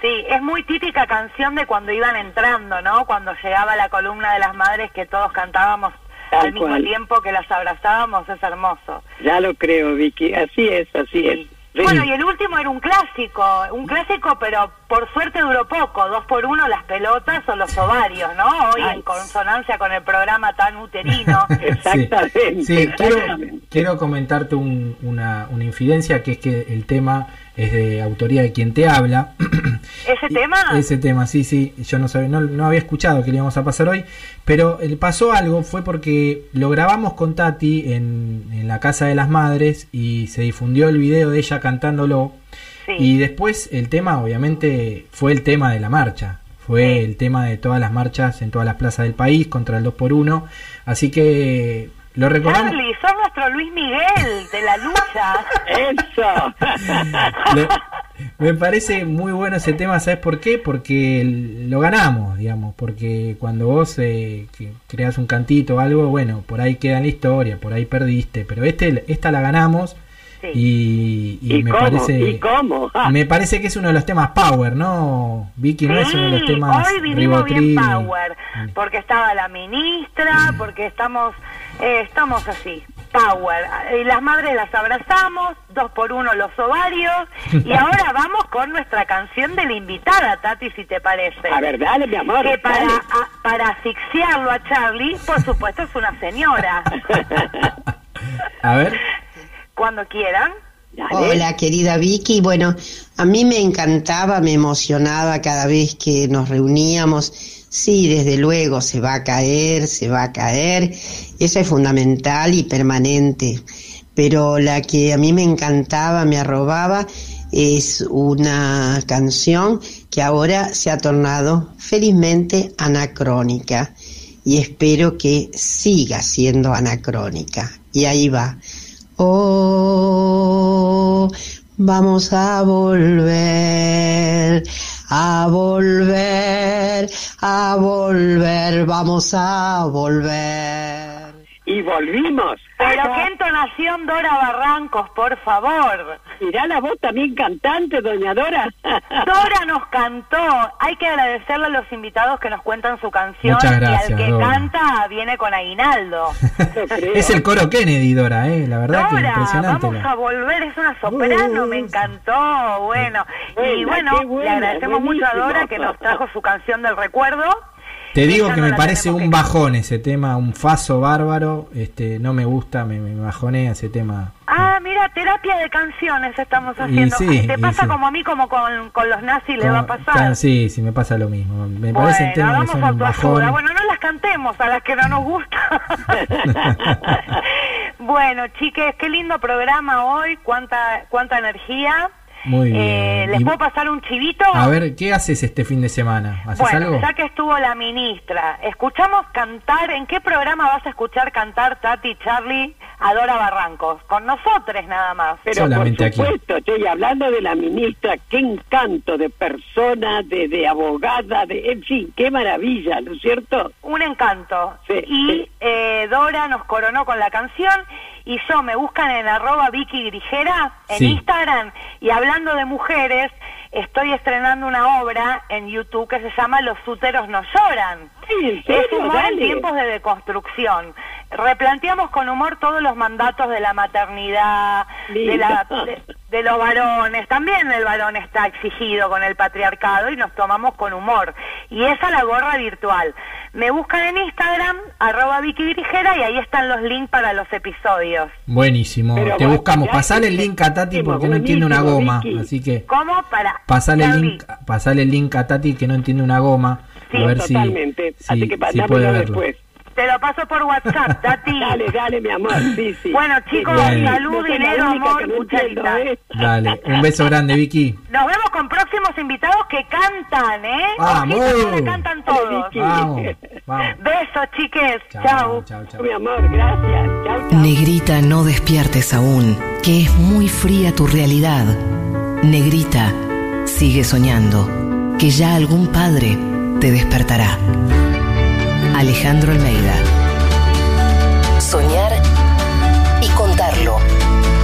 Speaker 10: Sí, es muy típica canción de cuando iban entrando, ¿no? Cuando llegaba la columna de las madres que todos cantábamos
Speaker 2: Tal
Speaker 10: al mismo
Speaker 2: cual.
Speaker 10: tiempo que las abrazábamos, es hermoso.
Speaker 2: Ya lo creo, Vicky, así es, así es. Sí.
Speaker 10: Bueno, y el último era un clásico, un clásico, pero por suerte duró poco, dos por uno las pelotas o los ovarios, ¿no? Hoy
Speaker 2: Ay.
Speaker 10: en consonancia con el programa tan uterino. (laughs)
Speaker 2: Exactamente,
Speaker 1: Sí, quiero,
Speaker 2: exactamente.
Speaker 1: quiero comentarte un- una, una infidencia, que es que el tema es de autoría de quien te habla. (clears throat)
Speaker 10: ¿Ese
Speaker 1: Y-
Speaker 10: tema?
Speaker 1: Ese tema, sí, sí. Yo no sabía, no, no había escuchado que le íbamos a pasar hoy, pero eh, pasó algo, fue porque lo grabamos con Tati en, en la casa de las madres y se difundió el video de ella cantándolo.
Speaker 10: Sí.
Speaker 1: Y después el tema, obviamente, fue el tema de la marcha. Fue
Speaker 10: Sí.
Speaker 1: el tema de todas las marchas en todas las plazas del país contra el 2x1. Así que lo recordamos.
Speaker 10: Charlie, sos nuestro Luis Miguel de la lucha. (laughs)
Speaker 2: Eso.
Speaker 1: Le- me parece muy bueno ese tema, ¿sabes por qué? Porque lo ganamos, digamos, porque cuando vos eh, creas un cantito o algo, bueno, por ahí queda en la historia, por ahí perdiste, pero este esta la ganamos
Speaker 10: Sí.
Speaker 1: y, y
Speaker 2: ¿Y
Speaker 1: me
Speaker 2: cómo?
Speaker 1: parece
Speaker 2: ¿Y cómo? Ah. (laughs)
Speaker 1: me parece que es uno de los temas power, ¿no? Vicky no es uno de los temas
Speaker 10: hoy vinimos bien power, porque estaba la ministra, porque estamos, eh, estamos así, power. Y las madres las abrazamos, dos por uno los ovarios, y (laughs) ahora vamos con nuestra canción de la invitada, Tati, si te parece.
Speaker 2: A ver, dale, mi amor.
Speaker 10: que para, a- para asfixiarlo a Charlie, por supuesto es una señora. (laughs)
Speaker 1: A ver,
Speaker 10: Cuando quieran.
Speaker 11: Hola, querida Vicky. Bueno, a mí me encantaba, me emocionaba cada vez que nos reuníamos. Sí, desde luego, se va a caer, se va a caer. Eso es fundamental y permanente. Pero la que a mí me encantaba, me arrobaba, es una canción que ahora se ha tornado felizmente anacrónica. Y espero que siga siendo anacrónica. Y ahí va. Oh, vamos a volver, a volver, a volver, vamos a volver.
Speaker 2: Y volvimos.
Speaker 10: Pero qué entonación Dora Barrancos, por favor.
Speaker 2: Mirá la voz también cantante, doña Dora. (laughs)
Speaker 10: Dora nos cantó. Hay que agradecerle a los invitados que nos cuentan su canción.
Speaker 1: Muchas
Speaker 10: y
Speaker 1: gracias,
Speaker 10: al que
Speaker 1: Dora.
Speaker 10: canta viene con aguinaldo. (laughs)
Speaker 1: Es el coro Kennedy, Dora, ¿eh? La verdad que
Speaker 10: Dora,
Speaker 1: impresionante.
Speaker 10: vamos
Speaker 1: la-
Speaker 10: a volver. Es una soprano, me encantó. Bueno, y bueno,
Speaker 2: buena,
Speaker 10: le agradecemos mucho a. Dora que nos trajo su canción del recuerdo.
Speaker 1: Te digo
Speaker 10: Esa
Speaker 1: que
Speaker 10: no
Speaker 1: me parece un
Speaker 10: que-
Speaker 1: bajón ese tema, un faso bárbaro. Este, no me gusta, me, me bajonea ese tema.
Speaker 10: Ah, mira, terapia de canciones estamos haciendo.
Speaker 1: sí,
Speaker 10: Te
Speaker 1: y
Speaker 10: pasa
Speaker 1: sí.
Speaker 10: como a mí, como con, con los nazis le va a pasar.
Speaker 1: claro, sí, sí, me pasa lo mismo. Me
Speaker 10: bueno,
Speaker 1: temas que son bajón.
Speaker 10: Bueno, no las cantemos a las que no nos gusta. (laughs) (laughs) bueno, chiques, qué lindo programa hoy, cuánta cuánta energía.
Speaker 1: Muy bien.
Speaker 10: Eh, ¿Les
Speaker 1: Y-
Speaker 10: puedo pasar un chivito?
Speaker 1: A ver, ¿qué haces este fin de semana? ¿Haces
Speaker 10: Bueno,
Speaker 1: algo?
Speaker 10: ya que estuvo la ministra, escuchamos cantar, ¿en qué programa vas a escuchar cantar Tati, Charlie, Adora Barrancos? Con nosotros nada más.
Speaker 2: Pero
Speaker 1: Solamente
Speaker 2: por
Speaker 1: aquí.
Speaker 2: supuesto, estoy hablando de la ministra, qué encanto de persona, de, de abogada, de, en fin, qué maravilla, ¿no es cierto?
Speaker 10: Un encanto.
Speaker 2: Sí,
Speaker 10: y
Speaker 2: sí.
Speaker 10: eh, Dora nos coronó con la canción y yo me buscan en arroba Vicky Grigera en
Speaker 1: Sí.
Speaker 10: Instagram y hablando de mujeres, estoy estrenando una obra en YouTube que se llama Los úteros no lloran.
Speaker 2: Sí, ¿en
Speaker 10: Es
Speaker 2: serio?
Speaker 10: humor en tiempos de deconstrucción. Replanteamos con humor todos los mandatos de la maternidad, de, la, de, de los varones. También el varón está exigido con el patriarcado y nos tomamos con humor. Y esa la gorra virtual. Me buscan en Instagram, arroba Vicky Grigera, y ahí están los links para los episodios.
Speaker 1: Buenísimo.
Speaker 2: Pero
Speaker 1: Te buscamos. Pasale el link a Tati porque no entiende una goma.
Speaker 2: Vicky.
Speaker 1: Así que
Speaker 10: ¿Cómo? Para...
Speaker 1: pasale el link, pasale el link a Tati que no entiende una goma.
Speaker 10: Sí,
Speaker 1: a ver si,
Speaker 2: Totalmente,
Speaker 1: si,
Speaker 2: así que
Speaker 1: verlo.
Speaker 2: después.
Speaker 10: Te lo paso por WhatsApp, (laughs) Tati.
Speaker 2: Dale, dale, mi amor, sí, sí.
Speaker 10: Bueno, chicos, salud,
Speaker 2: No
Speaker 10: dinero, amor,
Speaker 2: entiendo. ¿eh?
Speaker 1: Dale, un beso grande, Vicky.
Speaker 10: Nos vemos con próximos invitados que cantan, ¿eh?
Speaker 1: ¡Vamos!
Speaker 10: Ahora cantan todos.
Speaker 2: Vicky.
Speaker 1: Vamos, vamos. (laughs)
Speaker 10: Besos, chiques.
Speaker 1: Chao,
Speaker 10: Chau.
Speaker 1: chao, chao.
Speaker 2: Mi amor, gracias. Chau, chau.
Speaker 5: Negrita, no despiertes aún, que es muy fría tu realidad. Negrita, sigue soñando, que ya algún padre te despertará. Alejandro Almeida. Soñar y contarlo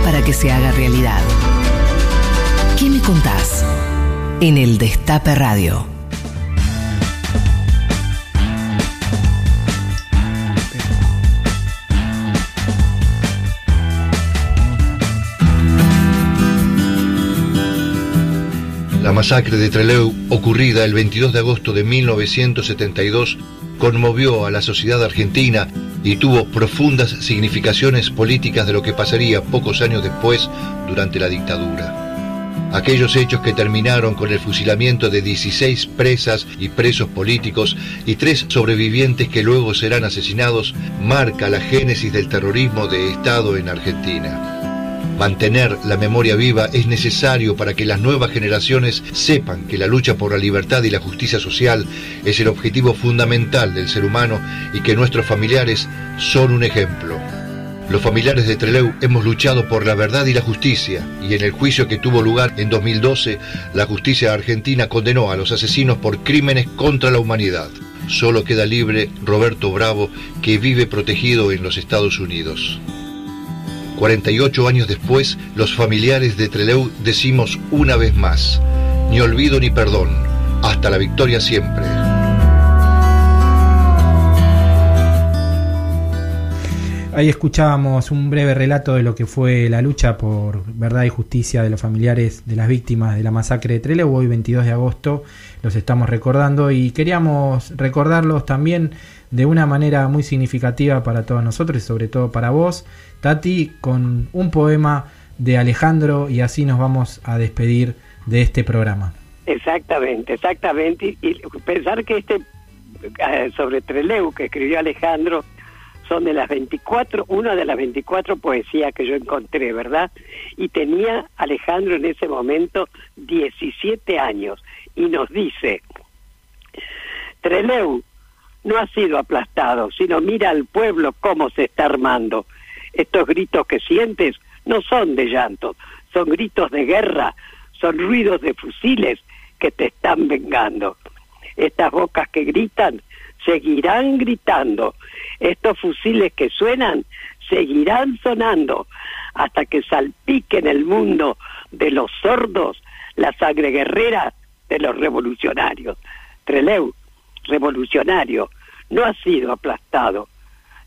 Speaker 5: para que se haga realidad. ¿Qué me contás? En el Destape Radio.
Speaker 12: La masacre de Trelew, ocurrida el 22 de agosto de 1972, conmovió a la sociedad argentina y tuvo profundas significaciones políticas de lo que pasaría pocos años después durante la dictadura. Aquellos hechos que terminaron con el fusilamiento de 16 presas y presos políticos y tres sobrevivientes que luego serán asesinados marca la génesis del terrorismo de Estado en Argentina. Mantener la memoria viva es necesario para que las nuevas generaciones sepan que la lucha por la libertad y la justicia social es el objetivo fundamental del ser humano y que nuestros familiares son un ejemplo. Los familiares de Trelew hemos luchado por la verdad y la justicia y en el juicio que tuvo lugar en 2012, la justicia argentina condenó a los asesinos por crímenes contra la humanidad. Solo queda libre Roberto Bravo, que vive protegido en los Estados Unidos. 48 años después, los familiares de Trelew decimos una vez más, ni olvido ni perdón, hasta la victoria siempre.
Speaker 1: Ahí escuchábamos un breve relato de lo que fue la lucha por verdad y justicia de los familiares de las víctimas de la masacre de Trelew. Hoy 22 de agosto los estamos recordando y queríamos recordarlos también de una manera muy significativa para todos nosotros y sobre todo para vos, Tati, con un poema de Alejandro y así nos vamos a despedir de este programa.
Speaker 2: Exactamente, exactamente. Y, pensar que este eh, sobre Treleu que escribió Alejandro son de las 24, una de las 24 poesías que yo encontré, ¿verdad? Y tenía Alejandro en ese momento 17 años y nos dice, Treleu no ha sido aplastado, sino mira al pueblo cómo se está armando. Estos gritos que sientes no son de llanto, son gritos de guerra, son ruidos de fusiles que te están vengando. Estas bocas que gritan seguirán gritando. Estos fusiles que suenan seguirán sonando hasta que salpiquen el mundo de los sordos la sangre guerrera de los revolucionarios. Treleu, revolucionario, no ha sido aplastado.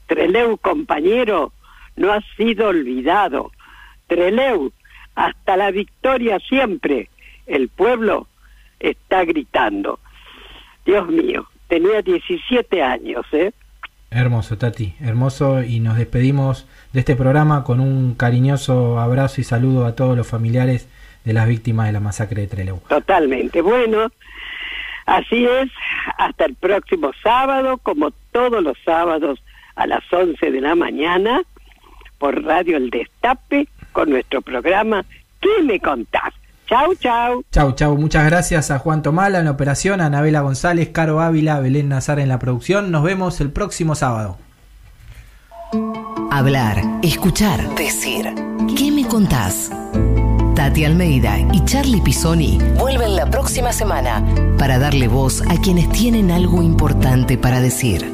Speaker 2: Treleu, compañero, no ha sido olvidado. Treleu, hasta la victoria siempre. El pueblo está gritando. Dios mío, tenía 17 años, ¿eh?
Speaker 1: Hermoso, Tati, hermoso. Y nos despedimos de este programa con un cariñoso abrazo y saludo a todos los familiares de las víctimas de la masacre de Trelew.
Speaker 2: Totalmente. Bueno, así es. Hasta el próximo sábado, como todos los sábados a las 11 de la mañana, por Radio El Destape, con nuestro programa ¿Qué me contás? Chau, chau.
Speaker 1: Chau, chau. Muchas gracias a Juan Tomala en la operación, a Anabela González, Caro Ávila, Belén Nazar en la producción. Nos vemos el próximo sábado.
Speaker 5: Hablar, escuchar, decir. ¿Qué me contás? Tati Almeida y Charlie Pisoni vuelven la próxima semana para darle voz a quienes tienen algo importante para decir.